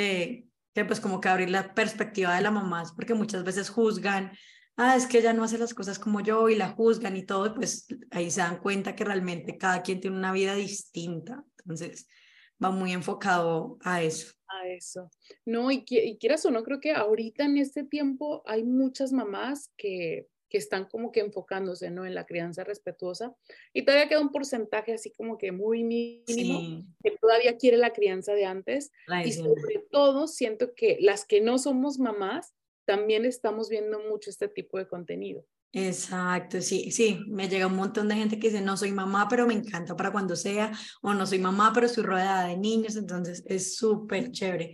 Eh, que pues como que abrir la perspectiva de la mamá, porque muchas veces juzgan ah, es que ella no hace las cosas como yo y la juzgan y todo, pues ahí se dan cuenta que realmente cada quien tiene una vida distinta. Entonces, va muy enfocado a eso. A eso. No, y, y quieras o no, creo que ahorita en este tiempo hay muchas mamás que, que están como que enfocándose, ¿no? En la crianza respetuosa. Y todavía queda un porcentaje así como que muy mínimo que todavía quiere la crianza de antes. y sobre todo siento que las que no somos mamás, también estamos viendo mucho este tipo de contenido. Exacto, sí, sí, me llega un montón de gente que dice, no soy mamá, pero me encanta para cuando sea, o no soy mamá, pero estoy rodeada de niños, entonces es súper chévere.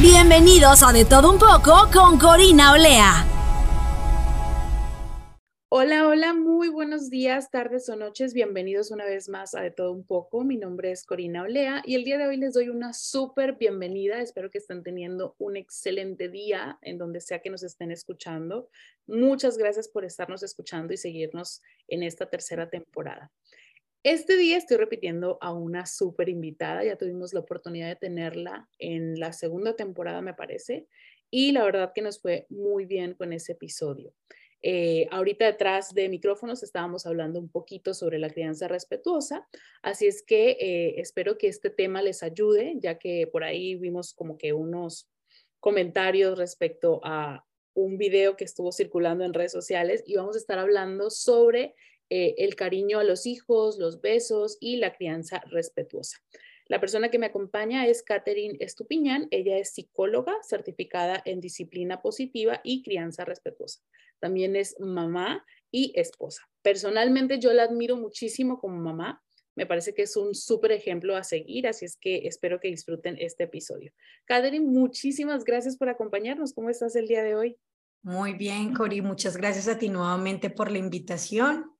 Bienvenidos a De Todo Un Poco con Corina Olea. Hola, hola, muy buenos días, tardes o noches. Bienvenidos una vez más a De Todo Un Poco. Mi nombre es Corina Olea y el día de hoy les doy una súper bienvenida. Espero que estén teniendo un excelente día en donde sea que nos estén escuchando. Muchas gracias por estarnos escuchando y seguirnos en esta tercera temporada. Este día estoy repitiendo a una súper invitada. Ya tuvimos la oportunidad de tenerla en la segunda temporada, me parece. Y la verdad que nos fue muy bien con ese episodio. Eh, ahorita detrás de micrófonos estábamos hablando un poquito sobre la crianza respetuosa, así es que eh, espero que este tema les ayude, ya que por ahí vimos como que unos comentarios respecto a un video que estuvo circulando en redes sociales y vamos a estar hablando sobre eh, el cariño a los hijos, los besos y la crianza respetuosa. La persona que me acompaña es Catherine Estupiñán. Ella es psicóloga certificada en disciplina positiva y crianza respetuosa también es mamá y esposa. Personalmente yo la admiro muchísimo como mamá. Me parece que es un súper ejemplo a seguir, así es que espero que disfruten este episodio. Catherine, muchísimas gracias por acompañarnos. ¿Cómo estás el día de hoy? Muy bien, Cori, muchas gracias a ti nuevamente por la invitación.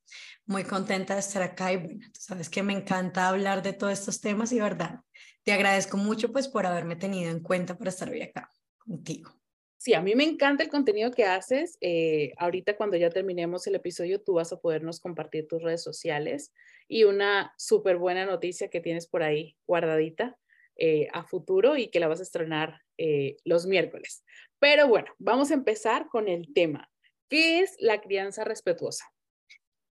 Muy contenta de estar acá y bueno, tú sabes que me encanta hablar de todos estos temas y verdad, te agradezco mucho pues por haberme tenido en cuenta para estar hoy acá contigo. Sí, a mí me encanta el contenido que haces. Eh, ahorita cuando ya terminemos el episodio, tú vas a podernos compartir tus redes sociales y una súper buena noticia que tienes por ahí guardadita eh, a futuro y que la vas a estrenar eh, los miércoles. Pero bueno, vamos a empezar con el tema. ¿Qué es la crianza respetuosa?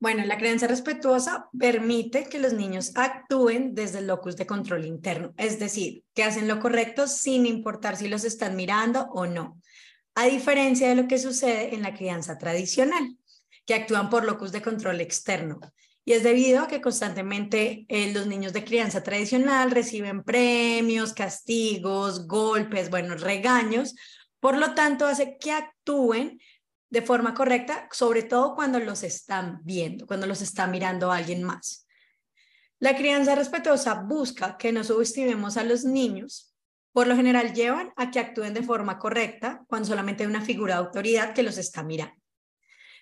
Bueno, la crianza respetuosa permite que los niños actúen desde el locus de control interno, es decir, que hacen lo correcto sin importar si los están mirando o no a diferencia de lo que sucede en la crianza tradicional, que actúan por locus de control externo. Y es debido a que constantemente eh, los niños de crianza tradicional reciben premios, castigos, golpes, bueno, regaños. Por lo tanto, hace que actúen de forma correcta, sobre todo cuando los están viendo, cuando los está mirando alguien más. La crianza respetuosa busca que no subestimemos a los niños por lo general llevan a que actúen de forma correcta cuando solamente hay una figura de autoridad que los está mirando.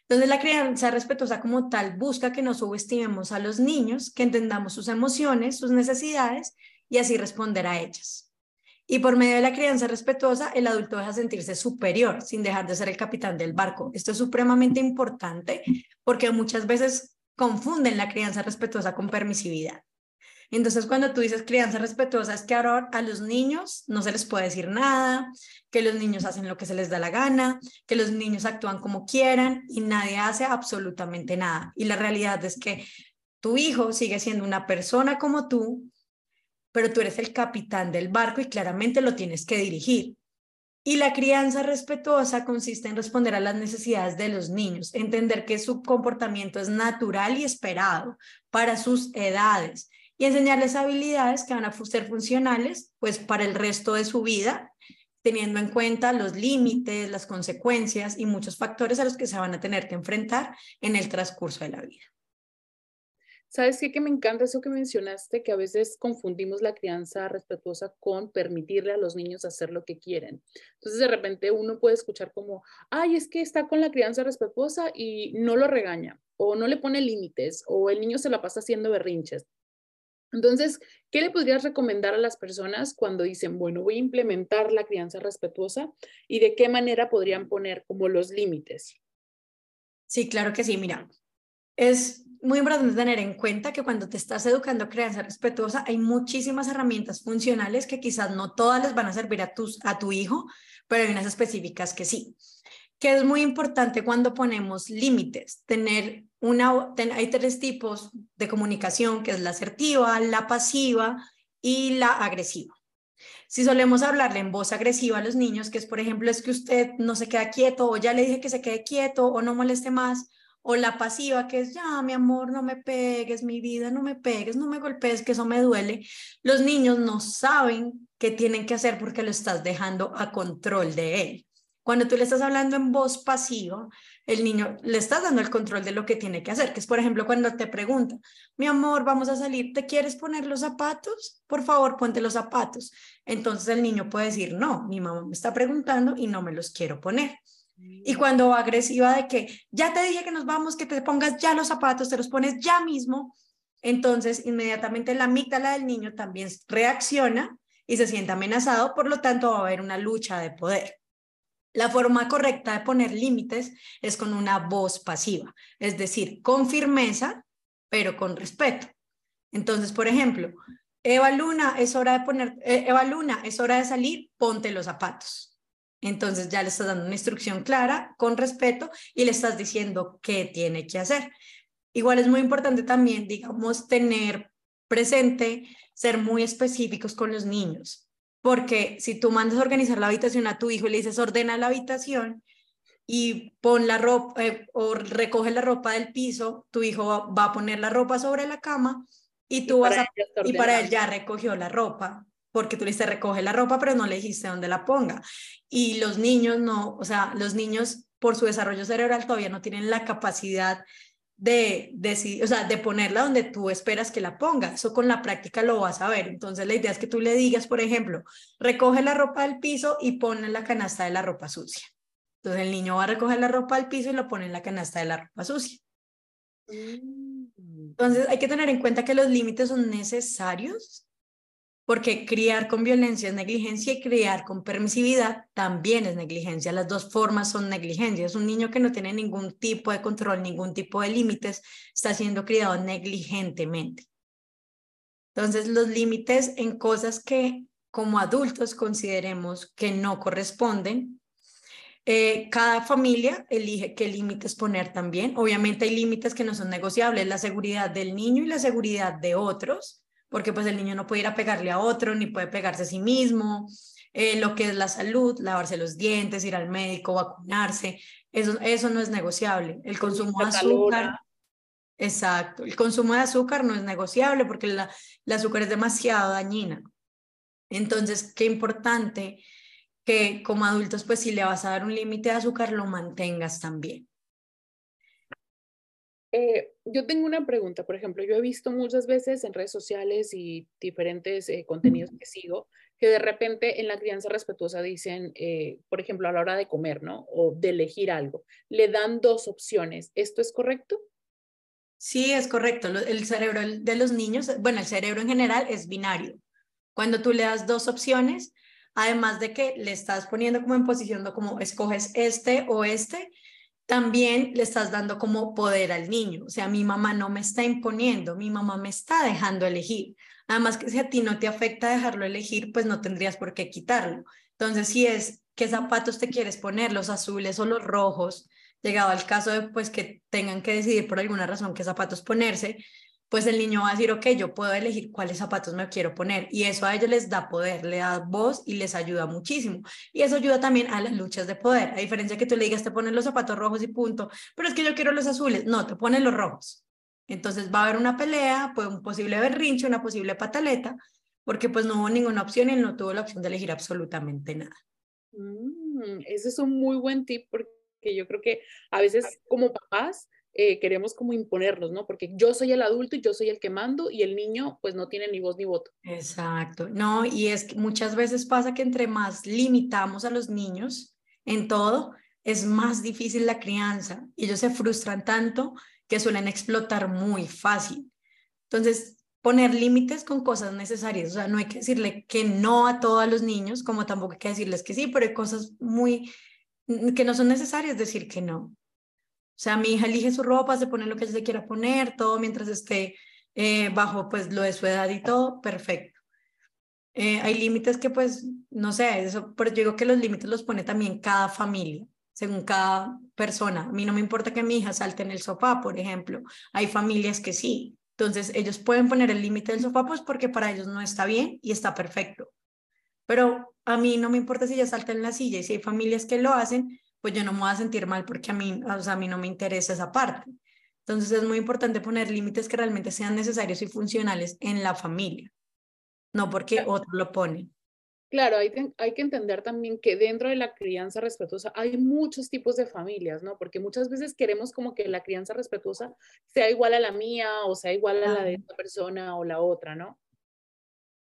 Entonces la crianza respetuosa como tal busca que no subestimemos a los niños, que entendamos sus emociones, sus necesidades y así responder a ellas. Y por medio de la crianza respetuosa, el adulto deja sentirse superior sin dejar de ser el capitán del barco. Esto es supremamente importante porque muchas veces confunden la crianza respetuosa con permisividad. Entonces, cuando tú dices crianza respetuosa, es que ahora a los niños no se les puede decir nada, que los niños hacen lo que se les da la gana, que los niños actúan como quieran y nadie hace absolutamente nada. Y la realidad es que tu hijo sigue siendo una persona como tú, pero tú eres el capitán del barco y claramente lo tienes que dirigir. Y la crianza respetuosa consiste en responder a las necesidades de los niños, entender que su comportamiento es natural y esperado para sus edades y enseñarles habilidades que van a ser funcionales pues para el resto de su vida, teniendo en cuenta los límites, las consecuencias y muchos factores a los que se van a tener que enfrentar en el transcurso de la vida. ¿Sabes qué? Que me encanta eso que mencionaste, que a veces confundimos la crianza respetuosa con permitirle a los niños hacer lo que quieren. Entonces, de repente uno puede escuchar como, ay, es que está con la crianza respetuosa y no lo regaña, o no le pone límites, o el niño se la pasa haciendo berrinches. Entonces, ¿qué le podrías recomendar a las personas cuando dicen, bueno, voy a implementar la crianza respetuosa y de qué manera podrían poner como los límites? Sí, claro que sí. Mira, es muy importante tener en cuenta que cuando te estás educando crianza respetuosa, hay muchísimas herramientas funcionales que quizás no todas les van a servir a, tus, a tu hijo, pero hay unas específicas que sí. Que es muy importante cuando ponemos límites, tener una, hay tres tipos de comunicación, que es la asertiva, la pasiva y la agresiva. Si solemos hablarle en voz agresiva a los niños, que es, por ejemplo, es que usted no se queda quieto o ya le dije que se quede quieto o no moleste más, o la pasiva, que es, ya, mi amor, no me pegues, mi vida, no me pegues, no me golpees, que eso me duele. Los niños no saben qué tienen que hacer porque lo estás dejando a control de él. Cuando tú le estás hablando en voz pasiva, el niño le estás dando el control de lo que tiene que hacer, que es, por ejemplo, cuando te pregunta, mi amor, vamos a salir, ¿te quieres poner los zapatos? Por favor, ponte los zapatos. Entonces el niño puede decir, no, mi mamá me está preguntando y no me los quiero poner. Y cuando va agresiva de que ya te dije que nos vamos, que te pongas ya los zapatos, te los pones ya mismo, entonces inmediatamente la amígdala del niño también reacciona y se siente amenazado, por lo tanto va a haber una lucha de poder. La forma correcta de poner límites es con una voz pasiva, es decir, con firmeza, pero con respeto. Entonces, por ejemplo, Eva Luna, es hora de poner, eh, Eva Luna, es hora de salir, ponte los zapatos. Entonces ya le estás dando una instrucción clara, con respeto, y le estás diciendo qué tiene que hacer. Igual es muy importante también, digamos, tener presente, ser muy específicos con los niños, porque si tú mandas a organizar la habitación a tu hijo y le dices ordena la habitación y pon la ropa eh, o recoge la ropa del piso, tu hijo va, a poner la ropa sobre la cama y tú vas a, y para él ya recogió la ropa porque tú le dices recoge la ropa, pero no le dijiste dónde la ponga. Y los niños no, o sea, los niños por su desarrollo cerebral todavía no tienen la capacidad de decidir, o sea, de ponerla donde tú esperas que la ponga. Eso con la práctica lo vas a ver. Entonces la idea es que tú le digas, por ejemplo, recoge la ropa del piso y pone en la canasta de la ropa sucia. Entonces el niño va a recoger la ropa del piso y lo pone en la canasta de la ropa sucia. Mm. Entonces hay que tener en cuenta que los límites son necesarios porque criar con violencia es negligencia y criar con permisividad también es negligencia. Las dos formas son negligencia. Es un niño que no tiene ningún tipo de control, ningún tipo de límites, está siendo criado negligentemente. Entonces, los límites en cosas que como adultos consideremos que no corresponden, eh, cada familia elige qué límites poner también. Obviamente hay límites que no son negociables, la seguridad del niño y la seguridad de otros porque pues el niño no puede ir a pegarle a otro, ni puede pegarse a sí mismo, eh, lo que es la salud, lavarse los dientes, ir al médico, vacunarse, eso, eso no es negociable. El consumo de azúcar, exacto, el consumo de azúcar no es negociable porque la, el azúcar es demasiado dañina. Entonces, qué importante que como adultos, pues si le vas a dar un límite de azúcar, lo mantengas también. Eh, yo tengo una pregunta, por ejemplo, yo he visto muchas veces en redes sociales y diferentes eh, contenidos que sigo que de repente en la crianza respetuosa dicen, eh, por ejemplo, a la hora de comer, ¿no? O de elegir algo, le dan dos opciones. ¿Esto es correcto? Sí, es correcto. El cerebro de los niños, bueno, el cerebro en general es binario. Cuando tú le das dos opciones, además de que le estás poniendo como en posición, como escoges este o este, también le estás dando como poder al niño. O sea, mi mamá no me está imponiendo, mi mamá me está dejando elegir. Además que si a ti no te afecta dejarlo elegir, pues no tendrías por qué quitarlo. Entonces, si es qué zapatos te quieres poner, los azules o los rojos, llegado al caso de pues que tengan que decidir por alguna razón qué zapatos ponerse, pues el niño va a decir, ok, yo puedo elegir cuáles zapatos me quiero poner. Y eso a ellos les da poder, le da voz y les ayuda muchísimo. Y eso ayuda también a las luchas de poder. A diferencia que tú le digas, te pones los zapatos rojos y punto, pero es que yo quiero los azules. No, te pones los rojos. Entonces va a haber una pelea, pues un posible berrinche, una posible pataleta, porque pues no hubo ninguna opción y él no tuvo la opción de elegir absolutamente nada. Mm, ese es un muy buen tip porque yo creo que a veces como papás eh, queremos como imponernos, ¿no? Porque yo soy el adulto y yo soy el que mando y el niño pues no tiene ni voz ni voto. Exacto, no, y es que muchas veces pasa que entre más limitamos a los niños en todo, es más difícil la crianza y ellos se frustran tanto que suelen explotar muy fácil. Entonces, poner límites con cosas necesarias, o sea, no hay que decirle que no a todos los niños, como tampoco hay que decirles que sí, pero hay cosas muy que no son necesarias decir que no. O sea, mi hija elige su ropa, se pone lo que ella se quiera poner, todo mientras esté eh, bajo pues lo de su edad y todo, perfecto. Eh, hay límites que pues, no sé, eso, pero yo digo que los límites los pone también cada familia, según cada persona. A mí no me importa que mi hija salte en el sofá, por ejemplo. Hay familias que sí. Entonces, ellos pueden poner el límite del sofá pues porque para ellos no está bien y está perfecto. Pero a mí no me importa si ella salta en la silla y si hay familias que lo hacen, pues yo no me voy a sentir mal porque a mí, o sea, a mí no me interesa esa parte. Entonces es muy importante poner límites que realmente sean necesarios y funcionales en la familia, no porque otro lo pone. Claro, hay, hay, que entender también que dentro de la crianza respetuosa hay muchos tipos de familias, ¿no? Porque muchas veces queremos como que la crianza respetuosa sea igual a la mía o sea igual a la de esta persona o la otra, ¿no?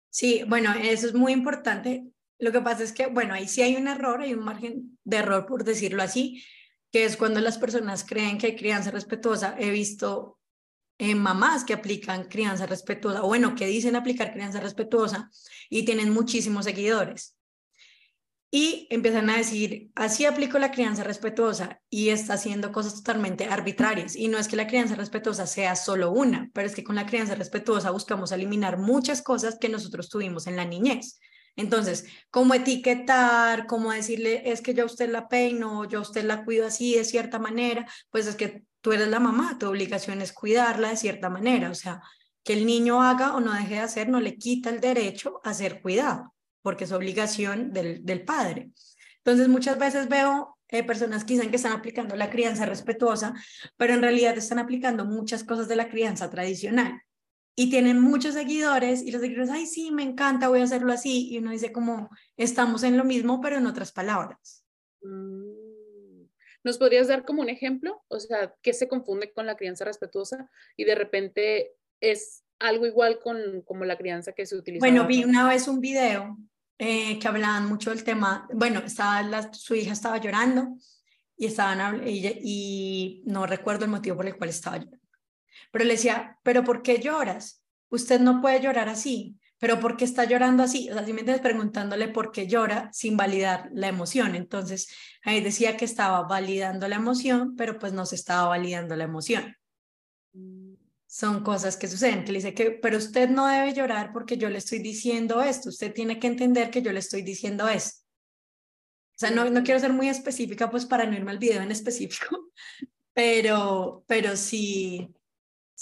Sí, bueno, eso es muy importante. Lo que pasa es que, bueno, ahí sí hay un error, hay un margen de error, por decirlo así, que es cuando las personas creen que hay crianza respetuosa. He visto eh, mamás que aplican crianza respetuosa, o bueno, que dicen aplicar crianza respetuosa y tienen muchísimos seguidores. Y empiezan a decir, así aplico la crianza respetuosa y está haciendo cosas totalmente arbitrarias. Y no es que la crianza respetuosa sea solo una, pero es que con la crianza respetuosa buscamos eliminar muchas cosas que nosotros tuvimos en la niñez. Entonces, cómo etiquetar, cómo decirle, es que yo a usted la peino, yo a usted la cuido así de cierta manera, pues es que tú eres la mamá, tu obligación es cuidarla de cierta manera, o sea, que el niño haga o no deje de hacer no le quita el derecho a ser cuidado, porque es obligación del, del padre. Entonces, muchas veces veo eh, personas dicen que están aplicando la crianza respetuosa, pero en realidad están aplicando muchas cosas de la crianza tradicional y tienen muchos seguidores y los seguidores, ay, sí, me encanta, voy a hacerlo así. Y uno dice como, estamos en lo mismo, pero en otras palabras. Mm. ¿Nos podrías dar como un ejemplo? O sea, ¿qué se confunde con la crianza respetuosa y de repente es algo igual con como la crianza que se utiliza? Bueno, vi una vez un video eh, que hablaban mucho del tema, bueno, estaba la, su hija estaba llorando y estaban y, y no recuerdo el motivo por el cual estaba llorando pero le decía, ¿pero por qué lloras? Usted no puede llorar así, pero ¿por qué está llorando así? O sea, si me entiendes, preguntándole por qué llora sin validar la emoción. Entonces, ahí decía que estaba validando la emoción, pero pues no se estaba validando la emoción. Son cosas que suceden, que le dice que, pero usted no debe llorar porque yo le estoy diciendo esto, usted tiene que entender que yo le estoy diciendo esto. O sea, no, no quiero ser muy específica, pues para no irme al video en específico, pero, pero sí,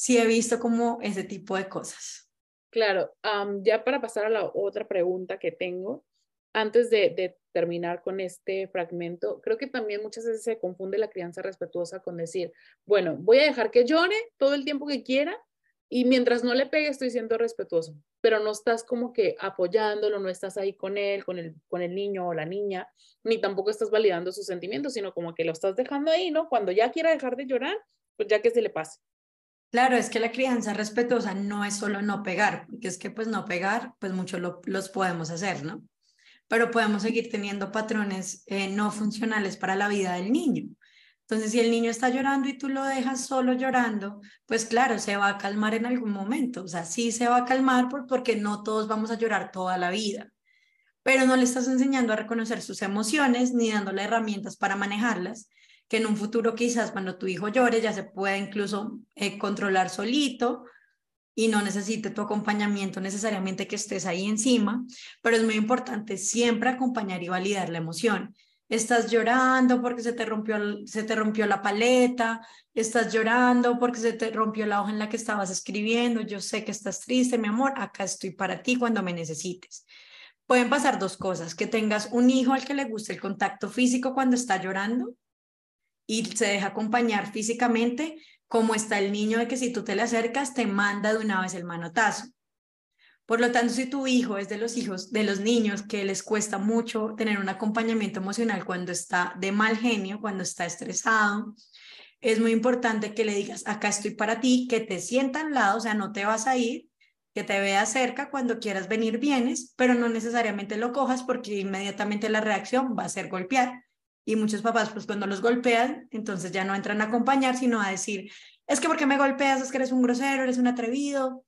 sí he visto como ese tipo de cosas. Claro, ya para pasar a la otra pregunta que tengo, antes de, terminar con este fragmento, creo que también muchas veces se confunde la crianza respetuosa con decir, bueno, voy a dejar que llore todo el tiempo que quiera y mientras no le pegue estoy siendo respetuoso, pero no estás como que apoyándolo, no estás ahí con él, con el, con el niño o la niña, ni tampoco estás validando sus sentimientos, sino como que lo estás dejando ahí, ¿no? Cuando ya quiera dejar de llorar, pues ya que se le pase. Claro, es que la crianza respetuosa no es solo no pegar, porque es que pues no pegar, pues muchos los podemos hacer, ¿no? Pero podemos seguir teniendo patrones eh, no funcionales para la vida del niño. Entonces, si el niño está llorando y tú lo dejas solo llorando, pues claro, se va a calmar en algún momento. O sea, sí se va a calmar porque no todos vamos a llorar toda la vida, pero no le estás enseñando a reconocer sus emociones ni dándole herramientas para manejarlas que en un futuro quizás cuando tu hijo llore ya se pueda incluso eh, controlar solito y no necesite tu acompañamiento necesariamente que estés ahí encima, pero es muy importante siempre acompañar y validar la emoción. Estás llorando porque se te rompió, se te rompió la paleta, estás llorando porque se te rompió la hoja en la que estabas escribiendo, yo sé que estás triste, mi amor, acá estoy para ti cuando me necesites. Pueden pasar dos cosas, que tengas un hijo al que le guste el contacto físico cuando está llorando y se deja acompañar físicamente, como está el niño de que si tú te le acercas, te manda de una vez el manotazo. Por lo tanto, si tu hijo es de los hijos, de los niños que les cuesta mucho tener un acompañamiento emocional cuando está de mal genio, cuando está estresado, es muy importante que le digas, acá estoy para ti, que te sienta al lado, o sea, no te vas a ir, que te vea cerca, cuando quieras venir vienes, pero no necesariamente lo cojas porque inmediatamente la reacción va a ser golpear. Y muchos papás, pues cuando los golpean, entonces ya no entran a acompañar, sino a decir, es que porque me golpeas, es que eres un grosero, eres un atrevido.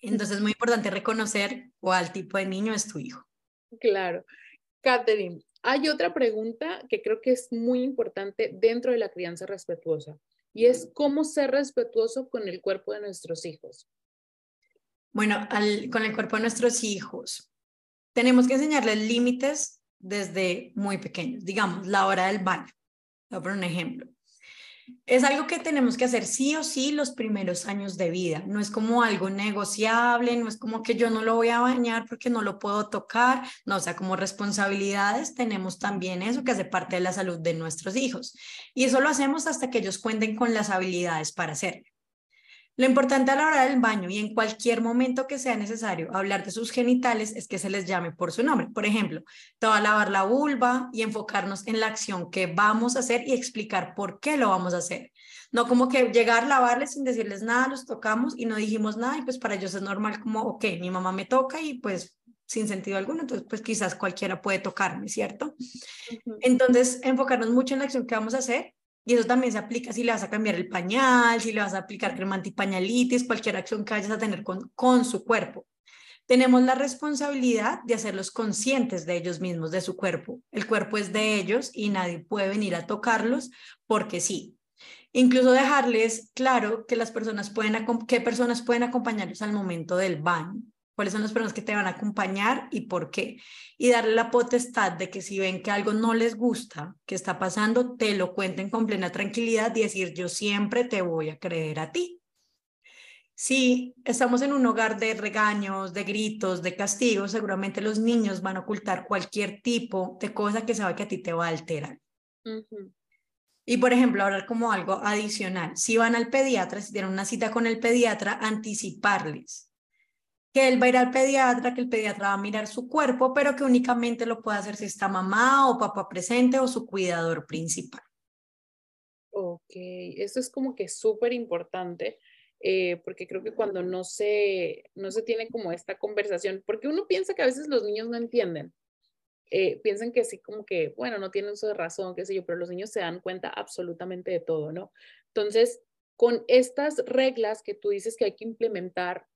Entonces es muy importante reconocer cuál tipo de niño es tu hijo. Claro. Catherine, hay otra pregunta que creo que es muy importante dentro de la crianza respetuosa y es cómo ser respetuoso con el cuerpo de nuestros hijos. Bueno, con el cuerpo de nuestros hijos, tenemos que enseñarles límites desde muy pequeños. Digamos, la hora del baño. Voy a poner un ejemplo. Es algo que tenemos que hacer sí o sí los primeros años de vida. No es como algo negociable, no es como que yo no lo voy a bañar porque no lo puedo tocar. No, o sea, como responsabilidades tenemos también eso que hace parte de la salud de nuestros hijos. Y eso lo hacemos hasta que ellos cuenten con las habilidades para hacerlo. Lo importante a la hora del baño y en cualquier momento que sea necesario hablar de sus genitales es que se les llame por su nombre. Por ejemplo, te va a lavar la vulva y enfocarnos en la acción que vamos a hacer y explicar por qué lo vamos a hacer. No como que llegar, a lavarles sin decirles nada, los tocamos y no dijimos nada y pues para ellos es normal como, ok, mi mamá me toca y pues sin sentido alguno, entonces pues quizás cualquiera puede tocarme, ¿cierto? Entonces, enfocarnos mucho en la acción que vamos a hacer y eso también se aplica si le vas a cambiar el pañal, si le vas a aplicar crema antipañalitis, cualquier acción que vayas a tener con, con su cuerpo. Tenemos la responsabilidad de hacerlos conscientes de ellos mismos, de su cuerpo. El cuerpo es de ellos y nadie puede venir a tocarlos porque sí. Incluso dejarles claro que las personas pueden, qué personas pueden acompañarlos al momento del baño cuáles son las personas que te van a acompañar y por qué. Y darle la potestad de que si ven que algo no les gusta, que está pasando, te lo cuenten con plena tranquilidad y decir, yo siempre te voy a creer a ti. Si estamos en un hogar de regaños, de gritos, de castigos, seguramente los niños van a ocultar cualquier tipo de cosa que sabe que a ti te va a alterar. Y por ejemplo, hablar como algo adicional. Si van al pediatra, si tienen una cita con el pediatra, anticiparles que él va a ir al pediatra, que el pediatra va a mirar su cuerpo, pero que únicamente lo puede hacer si está mamá o papá presente o su cuidador principal. Ok, eso es como que súper importante, eh, porque creo que cuando no se, no se tiene como esta conversación, porque uno piensa que a veces los niños no entienden, eh, piensan que sí, como que, bueno, no tienen uso razón, qué sé yo, pero los niños se dan cuenta absolutamente de todo, ¿no? Entonces, con estas reglas que tú dices que hay que implementar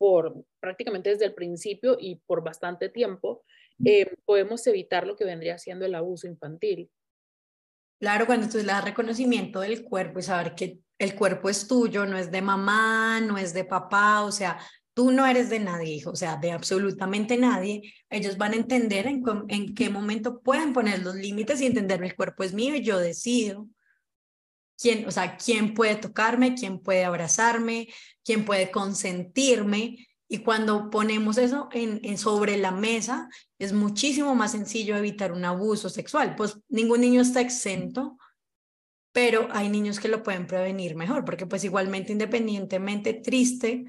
por prácticamente desde el principio y por bastante tiempo, eh, podemos evitar lo que vendría siendo el abuso infantil. Claro, cuando tú le das reconocimiento del cuerpo y saber que el cuerpo es tuyo, no es de mamá, no es de papá, o sea, tú no eres de nadie, hijo, o sea, de absolutamente nadie, ellos van a entender en, en qué momento pueden poner los límites y entender el cuerpo es mío y yo decido quién, o sea, quién puede tocarme, quién puede abrazarme, quién puede consentirme. Y cuando ponemos eso en, sobre la mesa, es muchísimo más sencillo evitar un abuso sexual. Pues ningún niño está exento, pero hay niños que lo pueden prevenir mejor, porque pues igualmente, independientemente triste,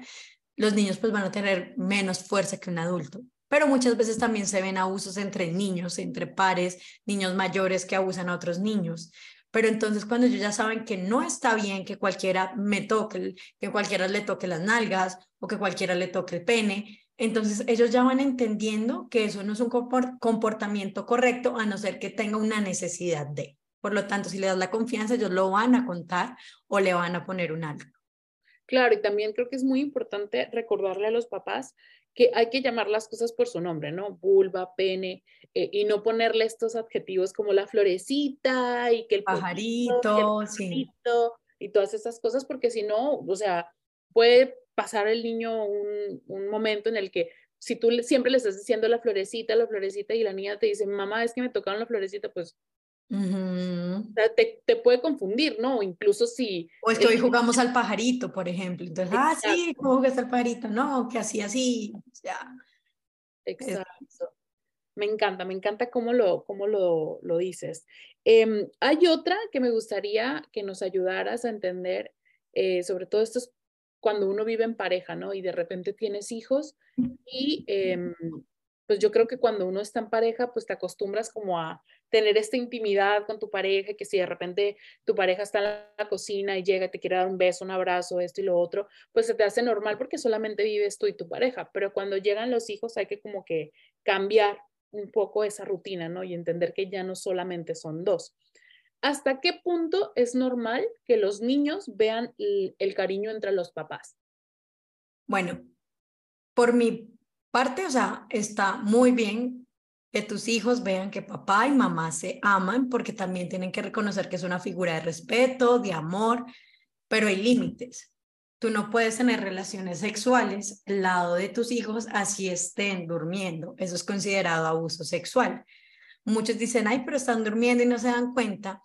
los niños pues van a tener menos fuerza que un adulto. Pero muchas veces también se ven abusos entre niños, entre pares, niños mayores que abusan a otros niños. Pero entonces cuando ellos ya saben que no está bien que cualquiera me toque, que cualquiera le toque las nalgas o que cualquiera le toque el pene, entonces ellos ya van entendiendo que eso no es un comportamiento correcto a no ser que tenga una necesidad de. Por lo tanto, si le das la confianza, ellos lo van a contar o le van a poner un algo. Claro, y también creo que es muy importante recordarle a los papás que hay que llamar las cosas por su nombre, ¿no? Vulva, pene, eh, y no ponerle estos adjetivos como la florecita y que el pajarito, sí. y todas estas cosas, porque si no, o sea, puede pasar el niño un, un, momento en el que si tú siempre le estás diciendo la florecita, la florecita, y la niña te dice, mamá, es que me tocaron la florecita, pues te, te, puede confundir, ¿no? Incluso si... O es que hoy jugamos al pajarito, por ejemplo. Entonces, ah, sí, ¿cómo jugas al pajarito? No, que así, así, ya. Exacto. Me encanta, me encanta cómo lo, cómo lo, lo dices. Em, hay otra que me gustaría que nos ayudaras a entender, eh, sobre todo esto es cuando uno vive en pareja, ¿no? Y de repente tienes hijos y pues yo creo que cuando uno está en pareja, pues te acostumbras como a tener esta intimidad con tu pareja, que si de repente tu pareja está en la cocina y llega y te quiere dar un beso, un abrazo, esto y lo otro, pues se te hace normal porque solamente vives tú y tu pareja, pero cuando llegan los hijos hay que como que cambiar un poco esa rutina, ¿no? Y entender que ya no solamente son dos. ¿Hasta qué punto es normal que los niños vean el, cariño entre los papás? Bueno, por mi parte, o sea, está muy bien que tus hijos vean que papá y mamá se aman, porque también tienen que reconocer que es una figura de respeto, de amor, pero hay límites. Tú no puedes tener relaciones sexuales al lado de tus hijos así estén durmiendo. Eso es considerado abuso sexual. Muchos dicen, ay, pero están durmiendo y no se dan cuenta.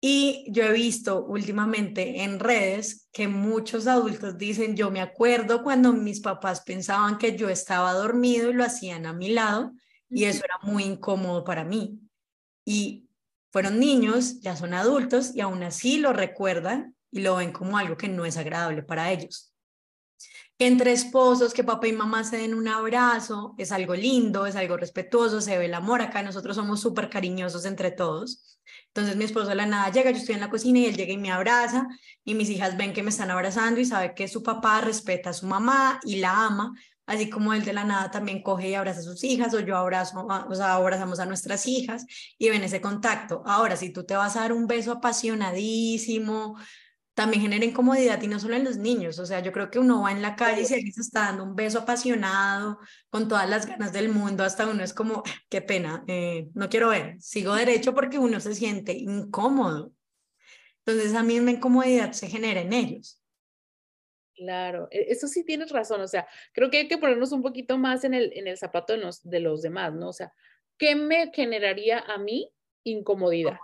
Y yo he visto últimamente en redes que muchos adultos dicen, yo me acuerdo cuando mis papás pensaban que yo estaba dormido y lo hacían a mi lado y eso era muy incómodo para mí. Y fueron niños, ya son adultos y aún así lo recuerdan y lo ven como algo que no es agradable para ellos. Entre esposos, que papá y mamá se den un abrazo, es algo lindo, es algo respetuoso, se ve el amor acá, nosotros somos súper cariñosos entre todos entonces mi esposo de la nada llega, yo estoy en la cocina y él llega y me abraza y mis hijas ven que me están abrazando y sabe que su papá respeta a su mamá y la ama, así como él de la nada también coge y abraza a sus hijas o yo abrazo, o sea, abrazamos a nuestras hijas y ven ese contacto. Ahora, si tú te vas a dar un beso apasionadísimo, también genera incomodidad y no solo en los niños, o sea, yo creo que uno va en la calle y si alguien se está dando un beso apasionado, con todas las ganas del mundo, hasta uno es como, qué pena, eh, no quiero ver, sigo derecho porque uno se siente incómodo. Entonces, a mí la incomodidad se genera en ellos. Claro, e, eso sí tienes razón, o sea, creo que hay que ponernos un poquito más en el, en el zapato de los, de los demás, ¿no? O sea, ¿qué me generaría a mí incomodidad?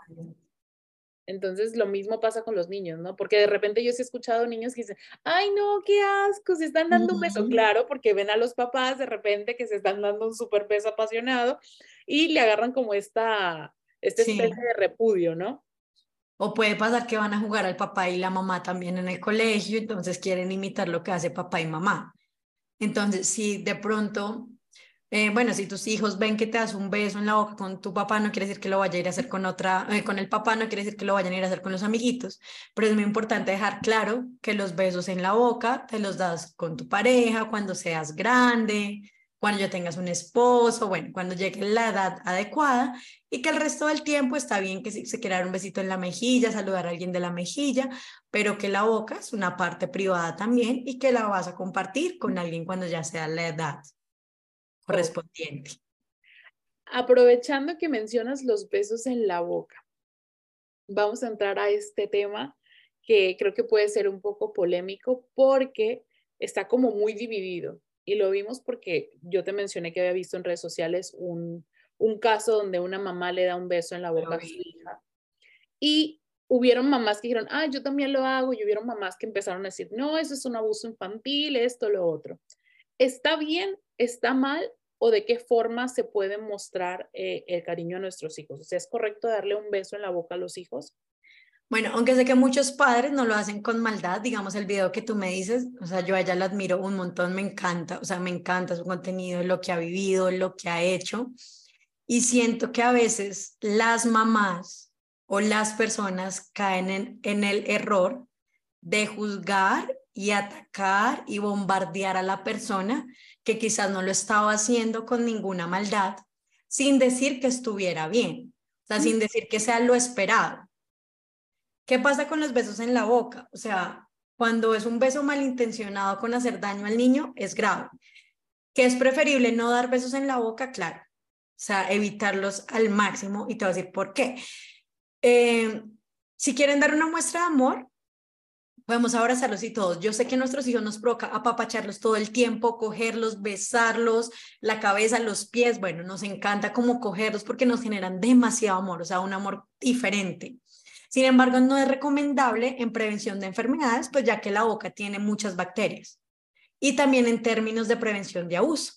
Entonces, lo mismo pasa con los niños, ¿no? Porque de repente yo sí he escuchado niños que dicen, ay, no, qué asco, se están dando un beso, claro, porque ven a los papás de repente que se están dando un súper beso apasionado y le agarran como esta, esta especie de repudio, ¿no? O puede pasar que van a jugar al papá y la mamá también en el colegio, entonces quieren imitar lo que hace papá y mamá. Entonces, si de pronto eh, bueno, si tus hijos ven que te das un beso en la boca con tu papá, no quiere decir que lo vaya a ir a hacer con otra, eh, con el papá, no quiere decir que lo vayan a ir a hacer con los amiguitos, pero es muy importante dejar claro que los besos en la boca te los das con tu pareja, cuando seas grande, cuando ya tengas un esposo, bueno, cuando llegue la edad adecuada y que el resto del tiempo está bien que se quiera dar un besito en la mejilla, saludar a alguien de la mejilla, pero que la boca es una parte privada también y que la vas a compartir con alguien cuando ya sea la edad correspondiente. Aprovechando que mencionas los besos en la boca, vamos a entrar a este tema que creo que puede ser un poco polémico porque está como muy dividido. Y lo vimos porque yo te mencioné que había visto en redes sociales un, un caso donde una mamá le da un beso en la boca a su hija. Y hubieron mamás que dijeron, ah, yo también lo hago, y hubieron mamás que empezaron a decir, no, eso es un abuso infantil, esto, lo otro. ¿Está bien? ¿Está mal? o de qué forma se puede mostrar eh, el cariño a nuestros hijos. O sea, ¿es correcto darle un beso en la boca a los hijos? Bueno, aunque sé que muchos padres no lo hacen con maldad, digamos el video que tú me dices, o sea, yo a ella la admiro un montón, me encanta, o sea, me encanta su contenido, lo que ha vivido, lo que ha hecho. Y siento que a veces las mamás o las personas caen en, en el error de juzgar y atacar y bombardear a la persona que quizás no lo estaba haciendo con ninguna maldad, sin decir que estuviera bien, o sea, sin decir que sea lo esperado. ¿Qué pasa con los besos en la boca? O sea, cuando es un beso malintencionado con hacer daño al niño, es grave. ¿Que es preferible no dar besos en la boca? Claro. O sea, evitarlos al máximo y te voy a decir por qué. Eh, si quieren dar una muestra de amor, podemos abrazarlos y todos. Yo sé que nuestros hijos nos provoca apapacharlos todo el tiempo, cogerlos, besarlos, la cabeza, los pies. Bueno, nos encanta como cogerlos porque nos generan demasiado amor, o sea, un amor diferente. Sin embargo, no es recomendable en prevención de enfermedades, pues ya que la boca tiene muchas bacterias. Y también en términos de prevención de abuso.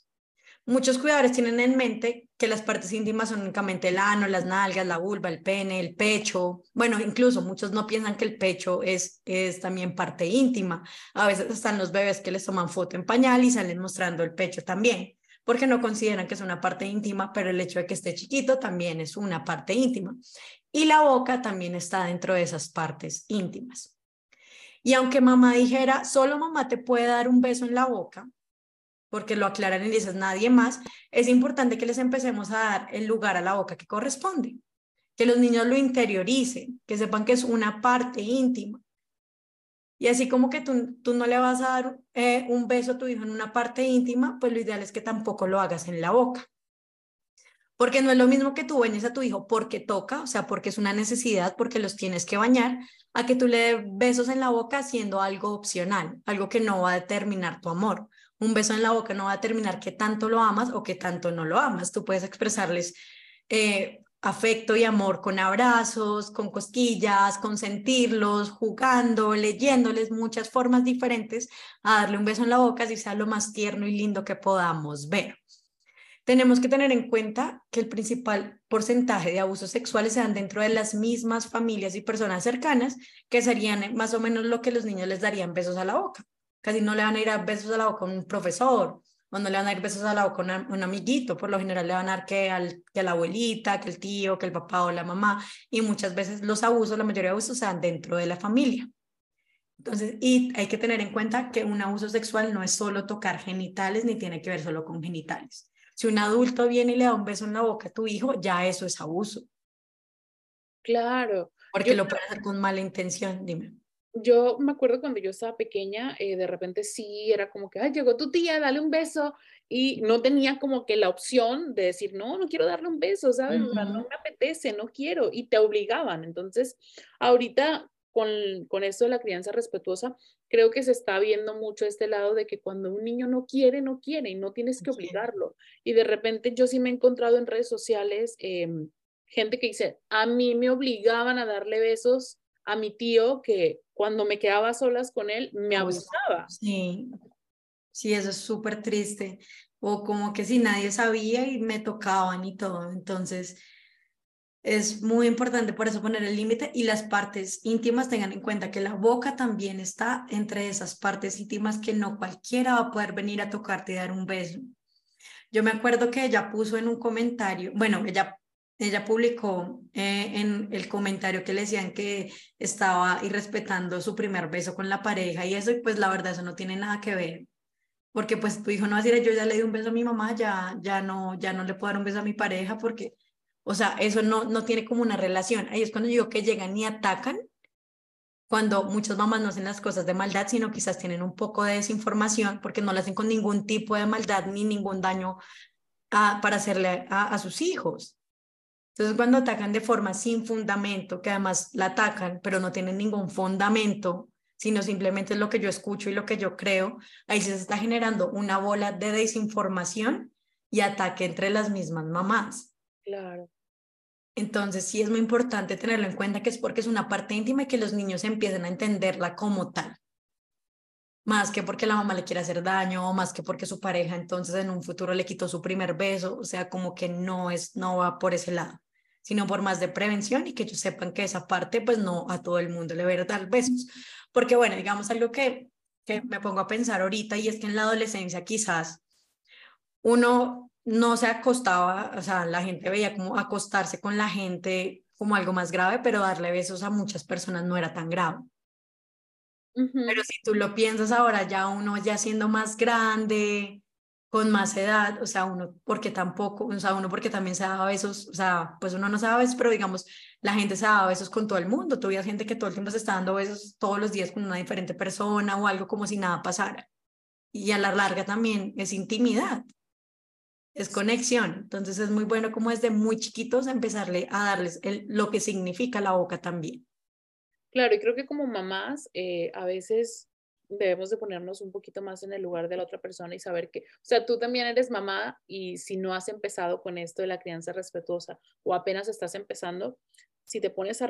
Muchos cuidadores tienen en mente que las partes íntimas son únicamente el ano, las nalgas, la vulva, el pene, el pecho. Bueno, incluso muchos no piensan que el pecho es, es también parte íntima. A veces están los bebés que les toman foto en pañal y salen mostrando el pecho también. porque no consideran que es una parte íntima, pero el hecho de que esté chiquito también es una parte íntima. Y la boca también está dentro de esas partes íntimas. Y aunque mamá dijera, solo mamá te puede dar un beso en la boca, porque lo aclaran y dices nadie más, es importante que les empecemos a dar el lugar a la boca que corresponde, que los niños lo interioricen, que sepan que es una parte íntima. Y así como que tú, tú no le vas a dar eh, un beso a tu hijo en una parte íntima, pues lo ideal es que tampoco lo hagas en la boca. Porque no es lo mismo que tú bañes a tu hijo porque toca, o sea, porque es una necesidad, porque los tienes que bañar, a que tú le des besos en la boca haciendo algo opcional, algo que no va a determinar tu amor un beso en la boca no va a determinar qué tanto lo amas o qué tanto no lo amas. Tú puedes expresarles eh, afecto y amor con abrazos, con cosquillas, con sentirlos, jugando, leyéndoles muchas formas diferentes a darle un beso en la boca si sea lo más tierno y lindo que podamos ver. Tenemos que tener en cuenta que el principal porcentaje de abusos sexuales se dan dentro de las mismas familias y personas cercanas, que serían más o menos lo que los niños les darían besos a la boca casi no le van a ir a besos a la boca a un profesor, o no le van a ir besos a la boca a un amiguito, por lo general le van a dar que, al, que a la abuelita, que el tío, que el papá o la mamá, y muchas veces los abusos, la mayoría de abusos se dan dentro de la familia. Entonces, y hay que tener en cuenta que un abuso sexual no es solo tocar genitales ni tiene que ver solo con genitales. Si un adulto viene y le da un beso en la boca a tu hijo, ya eso es abuso. Claro. Porque lo puede hacer con mala intención, dime yo me acuerdo cuando yo estaba pequeña, eh, de repente sí era como que, ay, llegó tu tía, dale un beso. Y no tenía como que la opción de decir, no, no quiero darle un beso, ¿sabes? no me apetece, no quiero. Y te obligaban. Entonces, ahorita con, con esto de la crianza respetuosa, creo que se está viendo mucho este lado de que cuando un niño no quiere, no quiere y no tienes que obligarlo. Y de repente yo sí me he encontrado en redes sociales em, gente que dice, a mí me obligaban a darle besos a mi tío que cuando me quedaba solas con él me abusaba. Sí, sí, eso es súper triste. O como que si nadie sabía y me tocaban y todo. Entonces, es muy importante por eso poner el límite y las partes íntimas tengan en cuenta que la boca también está entre esas partes íntimas que no cualquiera va a poder venir a tocarte y dar un beso. Yo me acuerdo que ella puso en un comentario, bueno, ella ella publicó eh, en el comentario que le decían que estaba irrespetando su primer beso con la pareja y eso, pues la verdad eso no tiene nada que ver, porque pues tu hijo no va a decir, yo ya le di un beso a mi mamá, ya, ya, no, ya no le puedo dar un beso a mi pareja, porque, o sea, eso no, no tiene como una relación. Ahí es cuando digo que llegan y atacan, cuando muchas mamás no hacen las cosas de maldad, sino quizás tienen un poco de desinformación, porque no lo hacen con ningún tipo de maldad ni ningún daño para hacerle a sus hijos. Entonces, cuando atacan de forma sin fundamento, que además la atacan, pero no tienen ningún fundamento, sino simplemente es lo que yo escucho y lo que yo creo, ahí se está generando una bola de desinformación y ataque entre las mismas mamás. Claro. Entonces, sí es muy importante tenerlo en cuenta que es porque es una parte íntima y que los niños empiecen a entenderla como tal. Más que porque la mamá le quiere hacer daño, más que porque su pareja entonces en un futuro le quitó su primer beso, o sea, como que no es no va por ese lado sino por más de prevención y que ellos sepan que esa parte, pues no a todo el mundo le a dar besos. Porque bueno, digamos algo que, que me pongo a pensar ahorita y es que en la adolescencia quizás uno no se acostaba, o sea, la gente veía como acostarse con la gente como algo más grave, pero darle besos a muchas personas no era tan grave. Pero si tú lo piensas ahora, ya uno ya siendo más grande, con más edad, o sea, uno porque tampoco, o sea, uno porque también se daba besos, o sea, pues uno no se daba besos, pero digamos, la gente se daba besos con todo el mundo, tuvieras gente que todo el tiempo se está dando besos todos los días con una diferente persona o algo como si nada pasara. Y a la larga también es intimidad, es conexión, entonces es muy bueno como desde muy chiquitos empezarle a darles el, lo que significa la boca también. Claro, y creo que como mamás eh, a veces debemos de ponernos un poquito más en el lugar de la otra persona y saber que, o sea, tú también eres mamá y si no has empezado con esto de la crianza respetuosa o apenas estás empezando, si te pones a,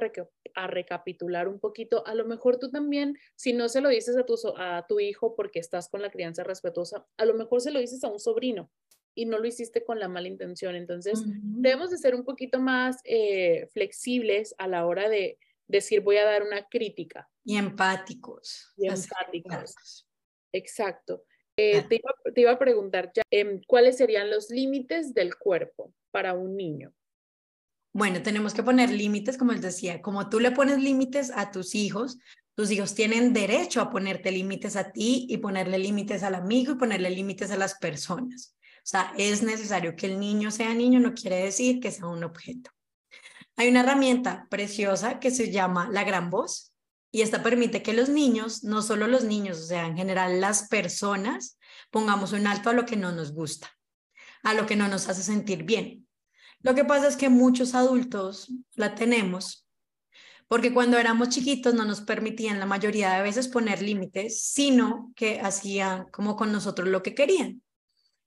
recapitular un poquito, a lo mejor tú también, si no se lo dices a tu, a tu hijo porque estás con la crianza respetuosa, a lo mejor se lo dices a un sobrino y no lo hiciste con la mala intención. Entonces, debemos de ser un poquito más eh, flexibles a la hora de decir voy a dar una crítica. Y empáticos. Y empáticos. Exacto. Eh, te, iba, a preguntar ya, em, ¿cuáles serían los límites del cuerpo para un niño? Bueno, tenemos que poner límites, como les decía, como tú le pones límites a tus hijos, tus hijos tienen derecho a ponerte límites a ti y ponerle límites al amigo y ponerle límites a las personas. O sea, es necesario que el niño sea niño, no quiere decir que sea un objeto. Hay una herramienta preciosa que se llama la gran voz y esta permite que los niños, no solo los niños, o sea, en general las personas, pongamos un alto a lo que no nos gusta, a lo que no nos hace sentir bien. Lo que pasa es que muchos adultos la tenemos porque cuando éramos chiquitos no nos permitían la mayoría de veces poner límites, sino que hacían como con nosotros lo que querían.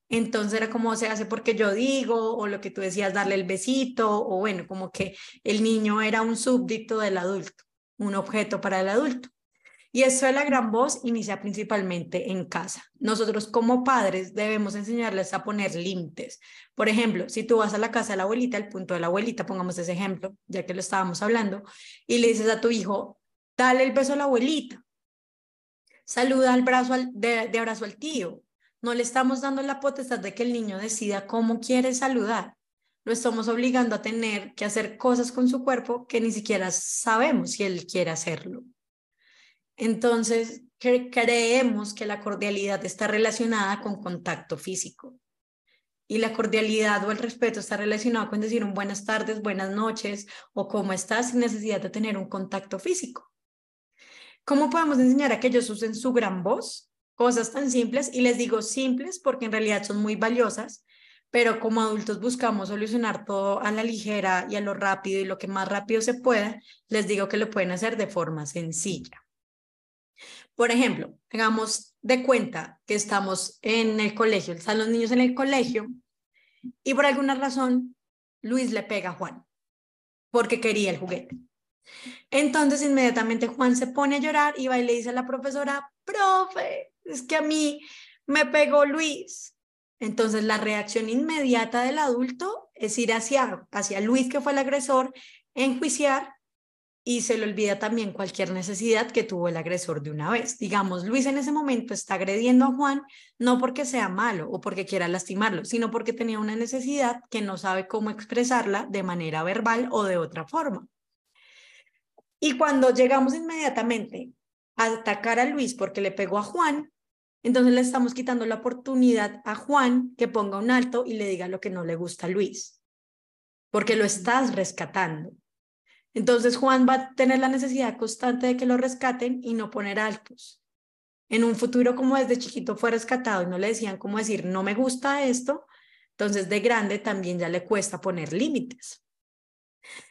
Entonces era como se hace porque yo digo, o lo que tú decías, darle el besito, o bueno, como que el niño era un súbdito del adulto, un objeto para el adulto. Y eso de la gran voz inicia principalmente en casa. Nosotros como padres debemos enseñarles a poner límites. Por ejemplo, si tú vas a la casa de la abuelita, el punto de la abuelita, pongamos ese ejemplo, ya que lo estábamos hablando, y le dices a tu hijo, dale el beso a la abuelita, saluda al brazo de, de abrazo al tío. No le estamos dando la potestad de que el niño decida cómo quiere saludar. Lo estamos obligando a tener que hacer cosas con su cuerpo que ni siquiera sabemos si él quiere hacerlo. Entonces, creemos que la cordialidad está relacionada con contacto físico. Y la cordialidad o el respeto está relacionado con decir un buenas tardes, buenas noches o cómo estás sin necesidad de tener un contacto físico. ¿Cómo podemos enseñar a que ellos usen su gran voz? Cosas tan simples, y les digo simples porque en realidad son muy valiosas, pero como adultos buscamos solucionar todo a la ligera y a lo rápido y lo que más rápido se pueda, les digo que lo pueden hacer de forma sencilla. Por ejemplo, tengamos de cuenta que estamos en el colegio, están los niños en el colegio y por alguna razón Luis le pega a Juan porque quería el juguete. Entonces inmediatamente Juan se pone a llorar y va y le dice a la profesora, profe, es que a mí me pegó Luis. Entonces la reacción inmediata del adulto es ir hacia, hacia Luis, que fue el agresor, enjuiciar y se le olvida también cualquier necesidad que tuvo el agresor de una vez. Digamos, Luis en ese momento está agrediendo a Juan no porque sea malo o porque quiera lastimarlo, sino porque tenía una necesidad que no sabe cómo expresarla de manera verbal o de otra forma. Y cuando llegamos inmediatamente a atacar a Luis porque le pegó a Juan, entonces le estamos quitando la oportunidad a Juan que ponga un alto y le diga lo que no le gusta a Luis, porque lo estás rescatando. Entonces Juan va a tener la necesidad constante de que lo rescaten y no poner altos. En un futuro como desde chiquito fue rescatado y no le decían cómo decir no me gusta esto, entonces de grande también ya le cuesta poner límites.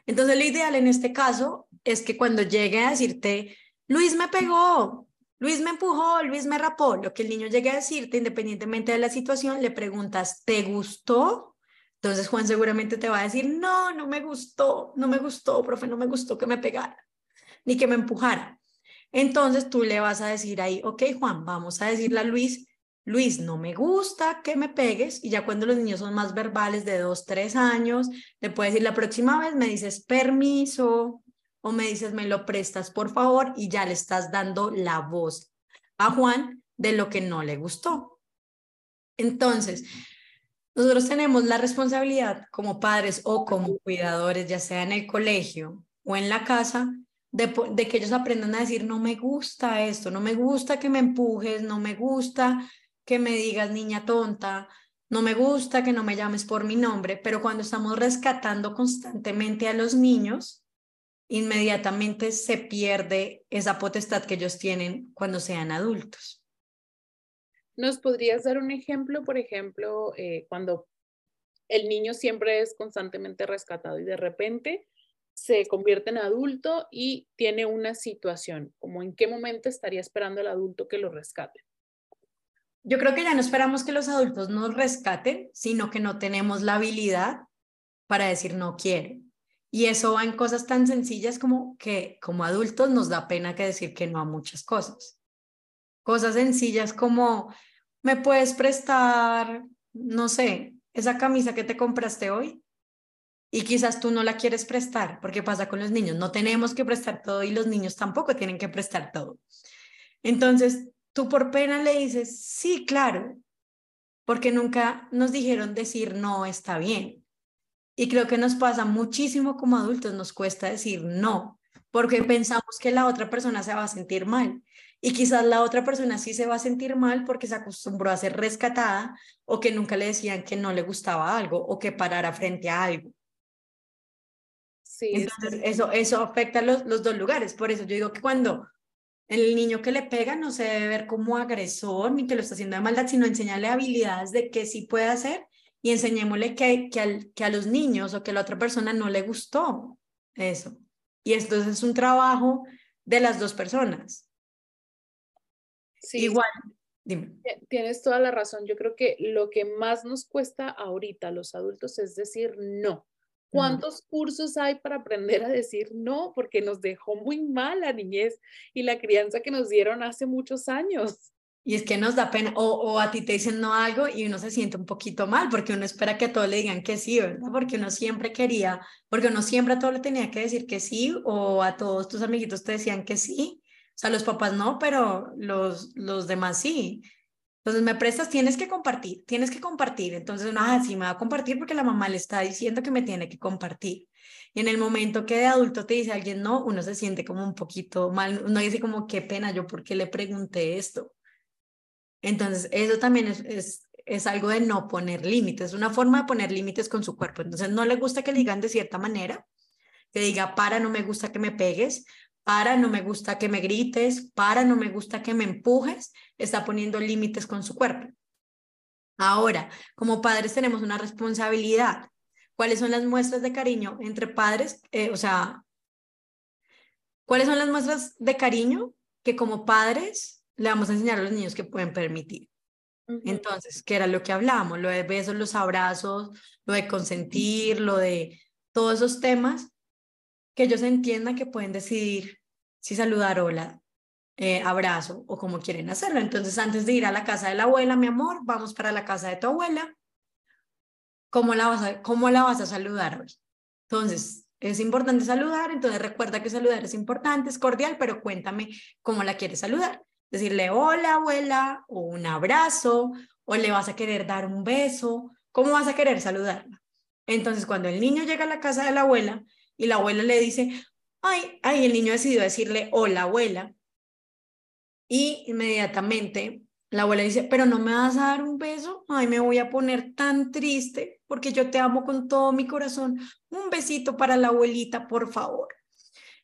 Entonces lo ideal en este caso es que cuando llegue a decirte, Luis me pegó, Luis me empujó, Luis me rapó, lo que el niño llegue a decirte, independientemente de la situación, le preguntas, ¿te gustó? Entonces Juan seguramente te va a decir, no, no me gustó, no me gustó, profe, no me gustó que me pegara, ni que me empujara. Entonces tú le vas a decir ahí, ok, Juan, vamos a decirle a Luis, Luis, no me gusta que me pegues. Y ya cuando los niños son más verbales de dos, tres años, le puedes decir, la próxima vez me dices permiso o me dices, me lo prestas, por favor, y ya le estás dando la voz a Juan de lo que no le gustó. Entonces, nosotros tenemos la responsabilidad como padres o como cuidadores, ya sea en el colegio o en la casa, de, que ellos aprendan a decir, no me gusta esto, no me gusta que me empujes, no me gusta que me digas niña tonta, no me gusta que no me llames por mi nombre, pero cuando estamos rescatando constantemente a los niños, inmediatamente se pierde esa potestad que ellos tienen cuando sean adultos. ¿Nos podrías dar un ejemplo, por ejemplo, eh, cuando el niño siempre es constantemente rescatado y de repente se convierte en adulto y tiene una situación? ¿Como en qué momento estaría esperando el adulto que lo rescate? Yo creo que ya no esperamos que los adultos nos rescaten, sino que no tenemos la habilidad para decir no quiero. Y eso va en cosas tan sencillas como que como adultos nos da pena que decir que no a muchas cosas. Cosas sencillas como, ¿me puedes prestar, no sé, esa camisa que te compraste hoy? Y quizás tú no la quieres prestar, porque pasa con los niños, no tenemos que prestar todo y los niños tampoco tienen que prestar todo. Entonces, tú por pena le dices, sí, claro, porque nunca nos dijeron decir no está bien. Y creo que nos pasa muchísimo como adultos, nos cuesta decir no, porque pensamos que la otra persona se va a sentir mal. Y quizás la otra persona sí se va a sentir mal porque se acostumbró a ser rescatada o que nunca le decían que no le gustaba algo o que parara frente a algo. Sí, Entonces, eso, eso afecta los, los dos lugares. Por eso yo digo que cuando el niño que le pega no se debe ver como agresor ni que lo está haciendo de maldad, sino enseñarle habilidades de qué sí puede hacer y enseñémosle que, que, que a los niños o que a la otra persona no le gustó eso. Y entonces es un trabajo de las dos personas. Sí, Igual, dime. Tienes toda la razón. Yo creo que lo que más nos cuesta ahorita a los adultos es decir no. ¿Cuántos cursos hay para aprender a decir no? Porque nos dejó muy mal la niñez y la crianza que nos dieron hace muchos años. Y es que nos da pena, o, o, a ti te dicen no algo y uno se siente un poquito mal porque uno espera que a todos le digan que sí, ¿verdad? Porque uno siempre quería, porque uno siempre a todos le tenía que decir que sí, o a todos tus amiguitos te decían que sí. O sea, los papás no, pero los, los demás sí. Entonces, me prestas, tienes que compartir, tienes que compartir. Entonces, no, ah, sí, me va a compartir porque la mamá le está diciendo que me tiene que compartir. Y en el momento que de adulto te dice alguien no, uno se siente como un poquito mal, uno dice como, qué pena, yo por qué le pregunté esto. Entonces, eso también es, es, algo de no poner límites, una forma de poner límites con su cuerpo. Entonces, no le gusta que le digan de cierta manera, que diga, para, no me gusta que me pegues, para, no me gusta que me grites, para, no me gusta que me empujes, está poniendo límites con su cuerpo. Ahora, como padres tenemos una responsabilidad. ¿Cuáles son las muestras de cariño entre padres? Eh, o sea, ¿cuáles son las muestras de cariño que como padres le vamos a enseñar a los niños que pueden permitir? Entonces, ¿qué era lo que hablábamos? Lo de besos, los abrazos, lo de consentir, lo de todos esos temas que ellos entiendan que pueden decidir si saludar hola, eh, abrazo o como quieren hacerlo. Entonces, antes de ir a la casa de la abuela, mi amor, vamos para la casa de tu abuela. ¿Cómo la vas a, cómo la vas a saludar hoy? Entonces, es importante saludar, entonces recuerda que saludar es importante, es cordial, pero cuéntame cómo la quieres saludar. Decirle hola abuela o un abrazo o le vas a querer dar un beso, ¿cómo vas a querer saludarla? Entonces, cuando el niño llega a la casa de la abuela, y la abuela le dice, ay, ay, el niño decidió decirle, hola abuela. Y inmediatamente la abuela dice, pero no me vas a dar un beso, ay, me voy a poner tan triste porque yo te amo con todo mi corazón. Un besito para la abuelita, por favor.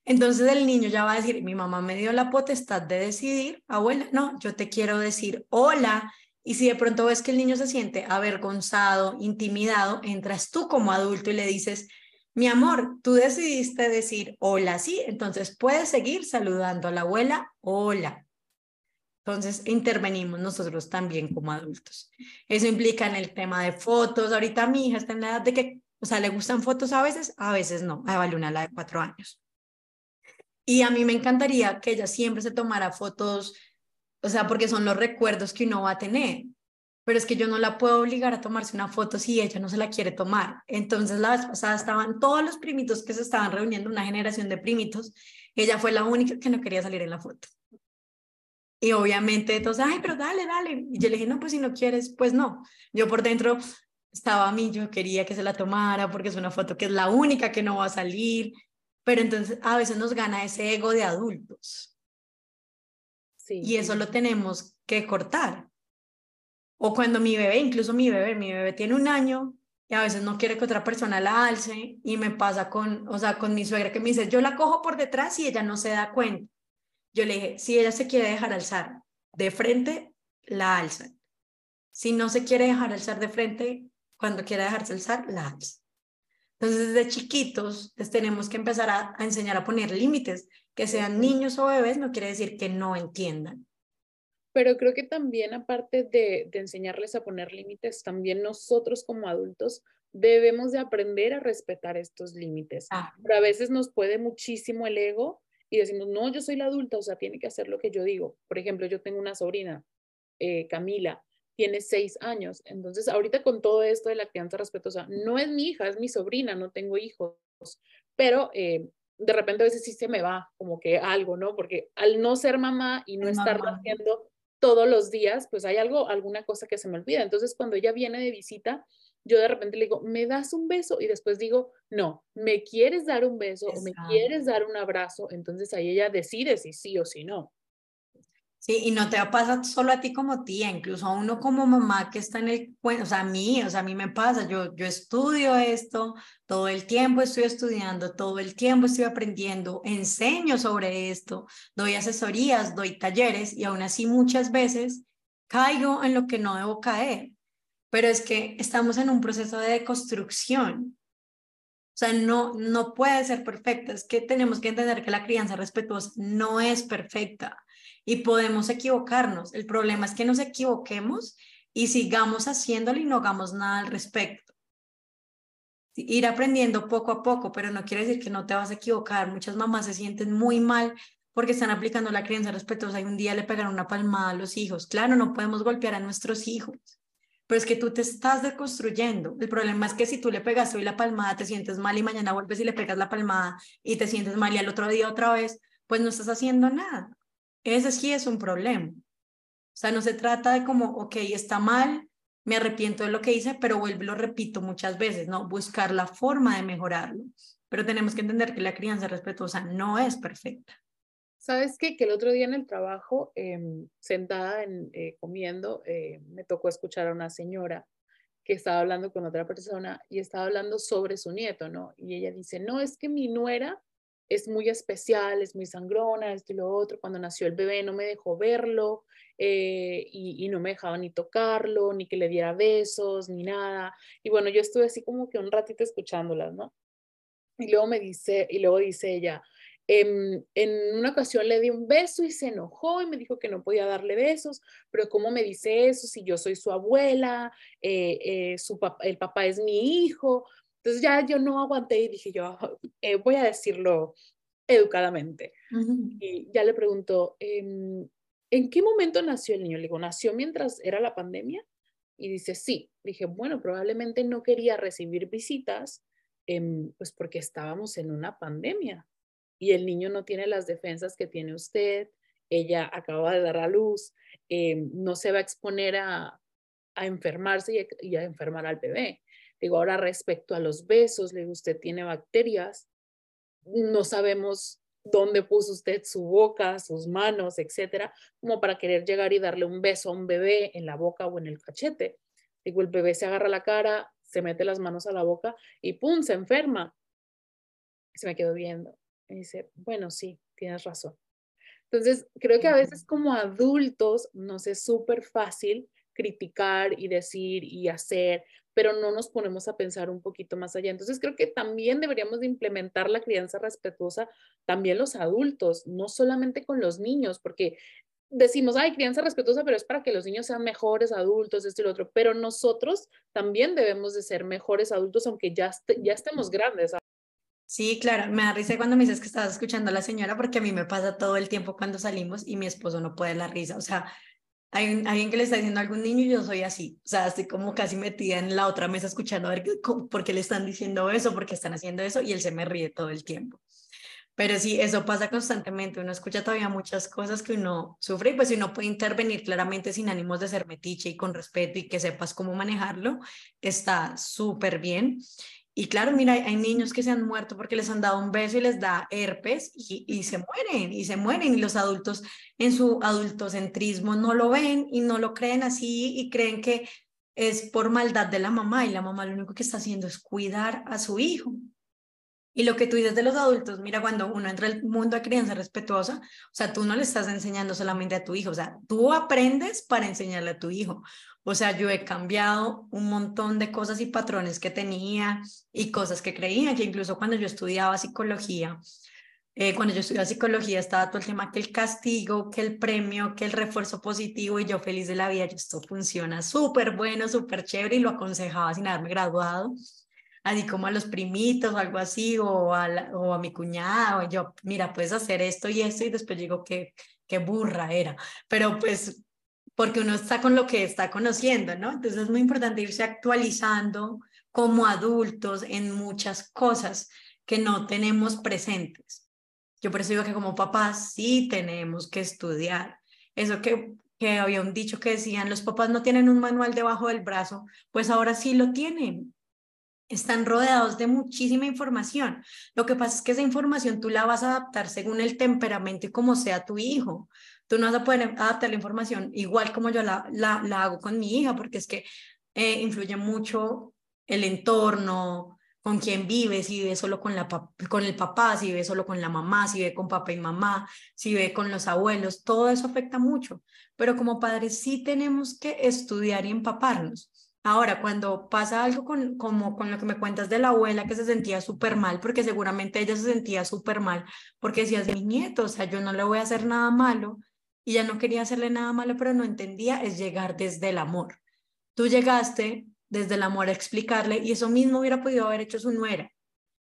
Entonces el niño ya va a decir, mi mamá me dio la potestad de decidir, abuela, no, yo te quiero decir hola. Y si de pronto ves que el niño se siente avergonzado, intimidado, entras tú como adulto y le dices, mi amor, tú decidiste decir hola, sí, entonces puedes seguir saludando a la abuela, hola. Entonces intervenimos nosotros también como adultos. Eso implica en el tema de fotos. Ahorita mi hija está en la edad de que, o sea, le gustan fotos a veces, a veces no. A Valuna, la de cuatro años. Y a mí me encantaría que ella siempre se tomara fotos, o sea, porque son los recuerdos que uno va a tener pero es que yo no la puedo obligar a tomarse una foto si ella no se la quiere tomar. Entonces la vez pasada estaban todos los primitos que se estaban reuniendo, una generación de primitos, ella fue la única que no quería salir en la foto. Y obviamente todos, ay, pero dale, dale. Y yo le dije, no, pues si no quieres, pues no. Yo por dentro estaba a mí, yo quería que se la tomara porque es una foto que es la única que no va a salir. Pero entonces a veces nos gana ese ego de adultos. Sí, y eso lo tenemos que cortar. O cuando mi bebé, incluso mi bebé, mi bebé tiene un año y a veces no quiere que otra persona la alce y me pasa con, o sea, con mi suegra que me dice, yo la cojo por detrás y ella no se da cuenta. Yo le dije, si ella se quiere dejar alzar de frente, la alza. Si no se quiere dejar alzar de frente, cuando quiera dejarse alzar, la alza. Entonces, desde chiquitos les tenemos que empezar a, a enseñar a poner límites. Que sean niños o bebés no quiere decir que no entiendan. Pero creo que también, aparte de, enseñarles a poner límites, también nosotros como adultos debemos de aprender a respetar estos límites. Ah. Pero a veces nos puede muchísimo el ego y decimos, no, yo soy la adulta, o sea, tiene que hacer lo que yo digo. Por ejemplo, yo tengo una sobrina, eh, Camila, tiene seis años. Entonces, ahorita con todo esto de la crianza respetuosa, no es mi hija, es mi sobrina, no tengo hijos. Pero eh, de repente a veces sí se me va como que algo, ¿no? Porque al no ser mamá y no estar haciendo, todos los días, pues hay algo, alguna cosa que se me olvida. Entonces, cuando ella viene de visita, yo de repente le digo, ¿me das un beso? Y después digo, no, ¿me quieres dar un beso o me quieres dar un abrazo? Entonces ahí ella decide si sí o si no. Sí, y no te pasa solo a ti como tía, incluso a uno como mamá que está en el, bueno, o sea, a mí, o sea, a mí me pasa, yo, yo estudio esto, todo el tiempo estoy estudiando, todo el tiempo estoy aprendiendo, enseño sobre esto, doy asesorías, doy talleres y aún así muchas veces caigo en lo que no debo caer, pero es que estamos en un proceso de construcción. O sea, no, no puede ser perfecta, es que tenemos que entender que la crianza respetuosa no es perfecta y podemos equivocarnos. El problema es que nos equivoquemos y sigamos haciéndolo y no hagamos nada al respecto. Ir aprendiendo poco a poco, pero no quiere decir que no te vas a equivocar. Muchas mamás se sienten muy mal porque están aplicando la crianza respetuosa y un día le pegaron una palmada a los hijos. Claro, no podemos golpear a nuestros hijos, pero es que tú te estás deconstruyendo. El problema es que si tú le pegas hoy la palmada, te sientes mal y mañana vuelves y le pegas la palmada y te sientes mal y al otro día otra vez, pues no estás haciendo nada. Ese sí es un problema. O sea, no se trata de como, ok, está mal, me arrepiento de lo que hice, pero vuelvo y lo repito muchas veces, ¿no? Buscar la forma de mejorarlo. Pero tenemos que entender que la crianza respetuosa no es perfecta. ¿Sabes qué? Que el otro día en el trabajo, em, sentada en, eh, comiendo, eh, me tocó escuchar a una señora que estaba hablando con otra persona y estaba hablando sobre su nieto, ¿no? Y ella dice, no, es que mi nuera es muy especial, es muy sangrona, esto y lo otro. Cuando nació el bebé no me dejó verlo eh, y, no me dejaba ni tocarlo, ni que le diera besos, ni nada. Y bueno, yo estuve así como que un ratito escuchándolas, ¿no? Y luego me dice, y luego dice ella, em, en una ocasión le di un beso y se enojó y me dijo que no podía darle besos, pero ¿cómo me dice eso si yo soy su abuela, eh, eh, su el papá es mi hijo? Entonces ya yo no aguanté y dije yo, eh, voy a decirlo educadamente. Y ya le pregunto, em, ¿en qué momento nació el niño? Le digo, ¿nació mientras era la pandemia? Y dice, sí. Dije, bueno, probablemente no quería recibir visitas, em, pues porque estábamos en una pandemia y el niño no tiene las defensas que tiene usted, ella acaba de dar a luz, em, no se va a exponer a, enfermarse y a enfermar al bebé. Digo, ahora respecto a los besos, le digo, usted tiene bacterias, no sabemos dónde puso usted su boca, sus manos, etcétera, como para querer llegar y darle un beso a un bebé en la boca o en el cachete. Digo, el bebé se agarra la cara, se mete las manos a la boca y ¡pum! se enferma. Se me quedó viendo. Y dice, bueno, sí, tienes razón. Entonces, creo que a veces como adultos nos es súper fácil criticar y decir y hacer, pero no nos ponemos a pensar un poquito más allá. Entonces creo que también deberíamos de implementar la crianza respetuosa también los adultos, no solamente con los niños, porque decimos, hay crianza respetuosa, pero es para que los niños sean mejores adultos, esto y lo otro, pero nosotros también debemos de ser mejores adultos, aunque ya, ya estemos grandes. Sí, claro, me da risa cuando me dices que estabas escuchando a la señora, porque a mí me pasa todo el tiempo cuando salimos y mi esposo no puede la risa, o sea, hay alguien que le está diciendo a algún niño y yo soy así, o sea, estoy como casi metida en la otra mesa escuchando a ver por qué le están diciendo eso, por qué están haciendo eso y él se me ríe todo el tiempo. Pero sí, eso pasa constantemente, uno escucha todavía muchas cosas que uno sufre y pues si uno puede intervenir claramente sin ánimos de ser metiche y con respeto y que sepas cómo manejarlo, está súper bien. Y claro, mira, hay niños que se han muerto porque les han dado un beso y les da herpes y, se mueren, y se mueren. Y los adultos en su adultocentrismo no lo ven y no lo creen así y creen que es por maldad de la mamá y la mamá lo único que está haciendo es cuidar a su hijo. Y lo que tú dices de los adultos, mira, cuando uno entra al mundo de crianza respetuosa, o sea, tú no le estás enseñando solamente a tu hijo, o sea, tú aprendes para enseñarle a tu hijo. O sea, yo he cambiado un montón de cosas y patrones que tenía y cosas que creía, que incluso cuando yo estudiaba psicología, eh, cuando yo estudiaba psicología estaba todo el tema que el castigo, que el premio, que el refuerzo positivo y yo feliz de la vida, esto funciona súper bueno, súper chévere y lo aconsejaba sin haberme graduado, así como a los primitos o algo así, o a, o a mi cuñada, o yo, mira, puedes hacer esto y esto y después digo que qué burra era, pero pues porque uno está con lo que está conociendo, ¿no? Entonces es muy importante irse actualizando como adultos en muchas cosas que no tenemos presentes. Yo por eso digo que como papás sí tenemos que estudiar. Eso que, que había un dicho que decían, los papás no tienen un manual debajo del brazo, pues ahora sí lo tienen. Están rodeados de muchísima información. Lo que pasa es que esa información tú la vas a adaptar según el temperamento y como sea tu hijo. Tú no vas a poder adaptar la información igual como yo la, la, la hago con mi hija, porque es que eh, influye mucho el entorno, con quién vive, si vive solo con, la con el papá, si vive solo con la mamá, si vive con papá y mamá, si vive con los abuelos, todo eso afecta mucho. Pero como padres sí tenemos que estudiar y empaparnos. Ahora, cuando pasa algo con, como con lo que me cuentas de la abuela que se sentía súper mal, porque seguramente ella se sentía súper mal, porque decías, mi nieto, o sea, yo no le voy a hacer nada malo, y ya no quería hacerle nada malo, pero no entendía, es llegar desde el amor. Tú llegaste desde el amor a explicarle y eso mismo hubiera podido haber hecho su nuera.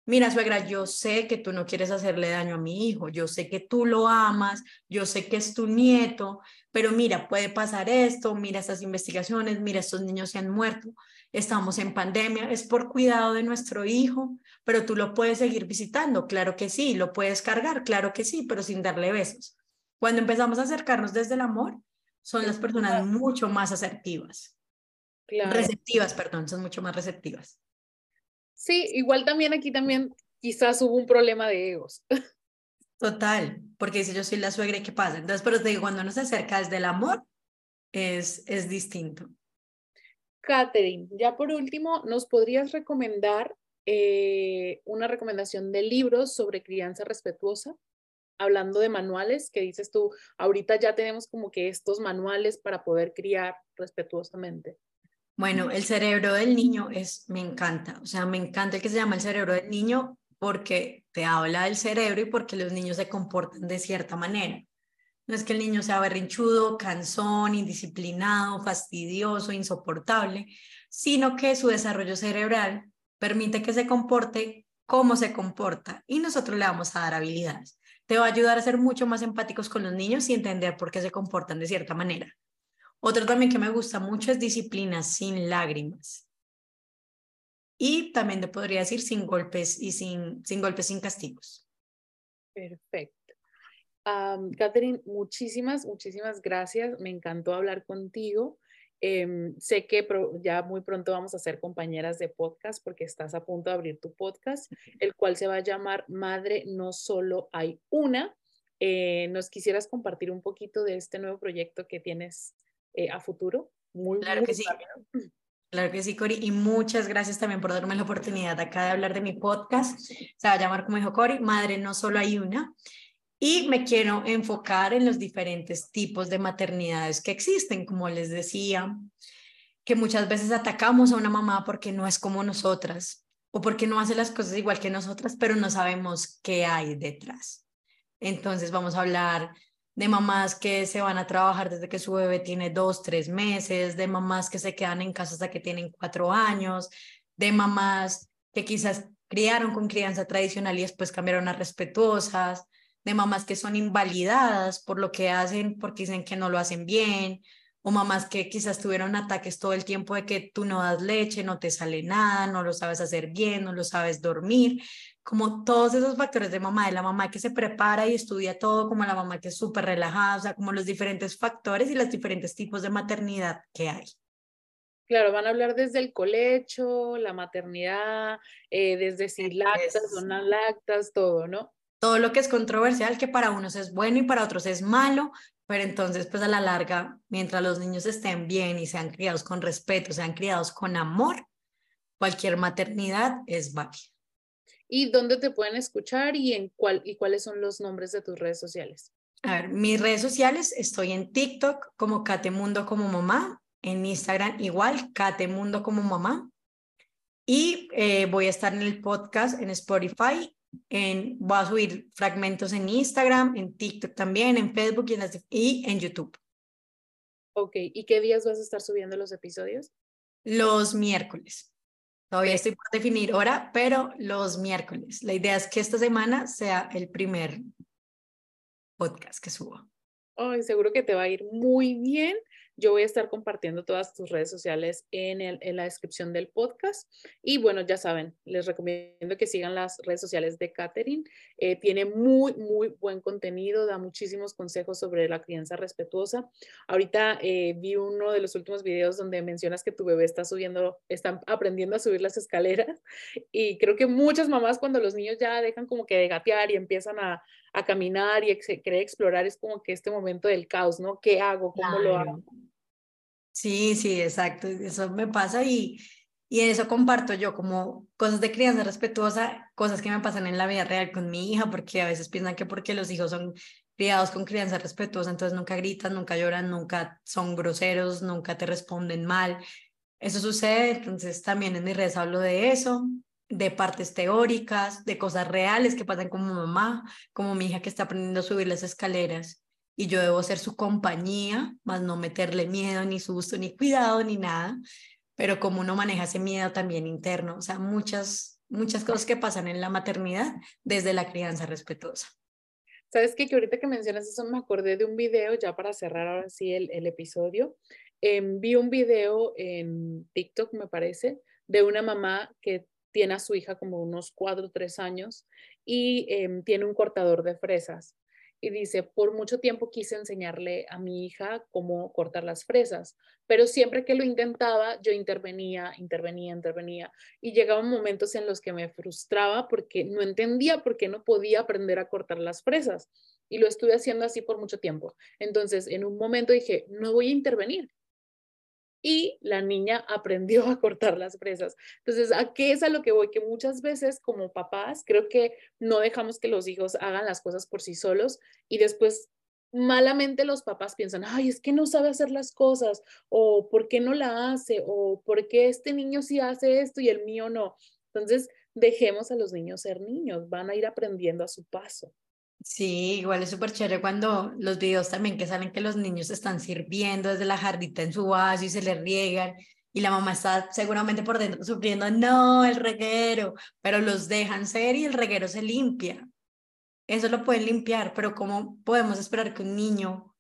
Mira, suegra, yo sé que tú no quieres hacerle daño a mi hijo, yo sé que tú lo amas, yo sé que es tu nieto, pero mira, puede pasar esto, mira estas investigaciones, mira, estos niños se han muerto, estamos en pandemia, es por cuidado de nuestro hijo, pero tú lo puedes seguir visitando, claro que sí, lo puedes cargar, claro que sí, pero sin darle besos. Cuando empezamos a acercarnos desde el amor, son las personas mucho más asertivas. Receptivas, perdón, son mucho más receptivas. Sí, igual también aquí también quizás hubo un problema de egos. Total, porque si yo soy la suegra, ¿qué pasa? Entonces, pero te digo, cuando uno se acerca desde el amor, es, es distinto. Catherine, ya por último, ¿nos podrías recomendar eh, una recomendación de libros sobre crianza respetuosa? Hablando de manuales, que dices tú, ahorita ya tenemos como que estos manuales para poder criar respetuosamente. Bueno, el cerebro del niño es, me encanta, o sea, me encanta el que se llama el cerebro del niño porque te habla del cerebro y porque los niños se comportan de cierta manera. No es que el niño sea berrinchudo, cansón, indisciplinado, fastidioso, insoportable, sino que su desarrollo cerebral permite que se comporte como se comporta y nosotros le vamos a dar habilidades. Te va a ayudar a ser mucho más empáticos con los niños y entender por qué se comportan de cierta manera. Otro también que me gusta mucho es disciplina sin lágrimas. Y también te podría decir sin golpes y sin, sin golpes, sin castigos. Perfecto. Catherine, muchísimas, muchísimas gracias. Me encantó hablar contigo. Em, sé que ya muy pronto vamos a ser compañeras de podcast porque estás a punto de abrir tu podcast, el cual se va a llamar Madre No Solo Hay Una. Eh, ¿Nos quisieras compartir un poquito de este nuevo proyecto que tienes eh, a futuro. Muy, claro que sí. Claro que sí, Cori. Y muchas gracias también por darme la oportunidad acá de hablar de mi podcast. Se va a llamar, como dijo Cori, Madre no solo hay una. Y me quiero enfocar en los diferentes tipos de maternidades que existen, como les decía, que muchas veces atacamos a una mamá porque no es como nosotras o porque no hace las cosas igual que nosotras, pero no sabemos qué hay detrás. Entonces vamos a hablar de mamás que se van a trabajar desde que su bebé tiene dos, tres meses, de mamás que se quedan en casa hasta que tienen cuatro años, de mamás que quizás criaron con crianza tradicional y después cambiaron a respetuosas, de mamás que son invalidadas por lo que hacen porque dicen que no lo hacen bien, o mamás que quizás tuvieron ataques todo el tiempo de que tú no das leche, no te sale nada, no lo sabes hacer bien, no lo sabes dormir como todos esos factores de mamá, de la mamá que se prepara y estudia todo, como la mamá que es súper relajada, o sea, como los diferentes factores y los diferentes tipos de maternidad que hay. Claro, van a hablar desde el colecho, la maternidad, eh, desde si lactas o no lactas, todo, ¿no? Todo lo que es controversial, que para unos es bueno y para otros es malo, pero entonces, pues a la larga, mientras los niños estén bien y sean criados con respeto, sean criados con amor, cualquier maternidad es válida y dónde te pueden escuchar y, en cuál, y cuáles son los nombres de tus redes sociales. A ver, mis redes sociales, estoy en TikTok como Catemundo como mamá, en Instagram igual, Catemundo como mamá, y eh, voy a estar en el podcast en Spotify, en, voy a subir fragmentos en Instagram, en TikTok también, en Facebook y en, y en YouTube. Ok, ¿y qué días vas a estar subiendo los episodios? Los miércoles. Todavía estoy por definir hora, pero los miércoles. La idea es que esta semana sea el primer podcast que subo. Ay, seguro que te va a ir muy bien. Yo voy a estar compartiendo todas tus redes sociales en, el, en la descripción del podcast. Y bueno, ya saben, les recomiendo que sigan las redes sociales de Katherine. Eh, tiene muy, muy buen contenido, da muchísimos consejos sobre la crianza respetuosa. Ahorita eh, vi uno de los últimos videos donde mencionas que tu bebé está subiendo, está aprendiendo a subir las escaleras. Y creo que muchas mamás cuando los niños ya dejan como que de gatear y empiezan a, a caminar y se quiere explorar, es como que este momento del caos, ¿no? ¿Qué hago? ¿Cómo lo hago? Sí, sí, exacto. Eso me pasa y, y eso comparto yo como cosas de crianza respetuosa, cosas que me pasan en la vida real con mi hija, porque a veces piensan que porque los hijos son criados con crianza respetuosa, entonces nunca gritan, nunca lloran, nunca son groseros, nunca te responden mal. Eso sucede, entonces también en mis redes hablo de eso, de partes teóricas, de cosas reales que pasan como mamá, como mi hija que está aprendiendo a subir las escaleras y yo debo ser su compañía, más no meterle miedo, ni susto, ni cuidado, ni nada, pero como uno maneja ese miedo también interno, o sea, muchas, muchas cosas que pasan en la maternidad desde la crianza respetuosa. ¿Sabes qué? Que ahorita que mencionas eso me acordé de un video, ya para cerrar ahora sí el, el episodio. Em, vi un video en TikTok, me parece, de una mamá que tiene a su hija como unos cuatro o tres años y em, tiene un cortador de fresas. Y dice, por mucho tiempo quise enseñarle a mi hija cómo cortar las fresas, pero siempre que lo intentaba, yo intervenía, intervenía, intervenía. Y llegaban momentos en los que me frustraba porque no entendía por qué no podía aprender a cortar las fresas. Y lo estuve haciendo así por mucho tiempo. Entonces, en un momento dije, no voy a intervenir, y la niña aprendió a cortar las fresas. Entonces, ¿a qué es a lo que voy? Que muchas veces como papás creo que no dejamos que los hijos hagan las cosas por sí solos y después malamente los papás piensan, ay, es que no sabe hacer las cosas, o por qué no la hace, o por qué este niño sí hace esto y el mío no. Entonces, dejemos a los niños ser niños, van a ir aprendiendo a su paso. Sí, igual es súper chévere cuando los videos también que salen que los niños están sirviendo desde la jardita en su vaso y se le riegan y la mamá está seguramente por dentro sufriendo, no, el reguero, pero los dejan ser y el reguero se limpia. Eso lo pueden limpiar, pero ¿cómo podemos esperar que un niño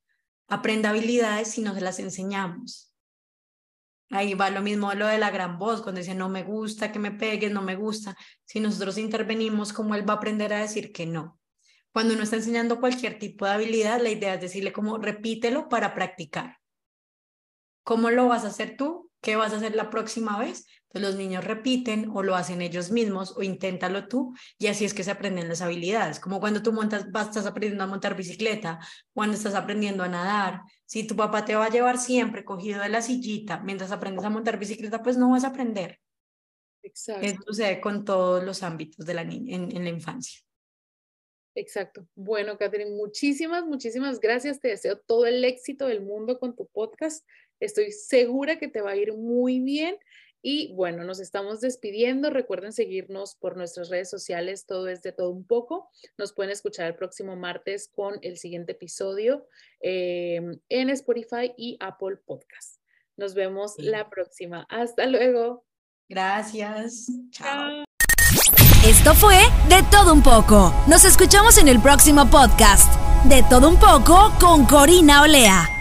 aprenda habilidades si no se las enseñamos? Ahí va lo mismo lo de la gran voz, cuando dice no me gusta que me pegues, no me gusta. Si nosotros intervenimos, ¿cómo él va a aprender a decir que no? Cuando uno está enseñando cualquier tipo de habilidad, la idea es decirle como repítelo para practicar. ¿Cómo lo vas a hacer tú? ¿Qué vas a hacer la próxima vez? Entonces los niños repiten o lo hacen ellos mismos o inténtalo tú y así es que se aprenden las habilidades. Como cuando tú montas, vas, estás aprendiendo a montar bicicleta, cuando estás aprendiendo a nadar. Si tu papá te va a llevar siempre cogido de la sillita mientras aprendes a montar bicicleta, pues no vas a aprender. Exacto. Eso sucede con todos los ámbitos de la niña, en la infancia. Exacto. Bueno, Catherine, muchísimas, muchísimas gracias. Te deseo todo el éxito del mundo con tu podcast. Estoy segura que te va a ir muy bien. Y bueno, nos estamos despidiendo. Recuerden seguirnos por nuestras redes sociales. Todo es de todo un poco. Nos pueden escuchar el próximo martes con el siguiente episodio em, en Spotify y Apple Podcast. Nos vemos la próxima. Hasta luego. Gracias. Chao. Esto fue De Todo Un poco. Nos escuchamos en el próximo podcast. De Todo Un poco con Corina Olea.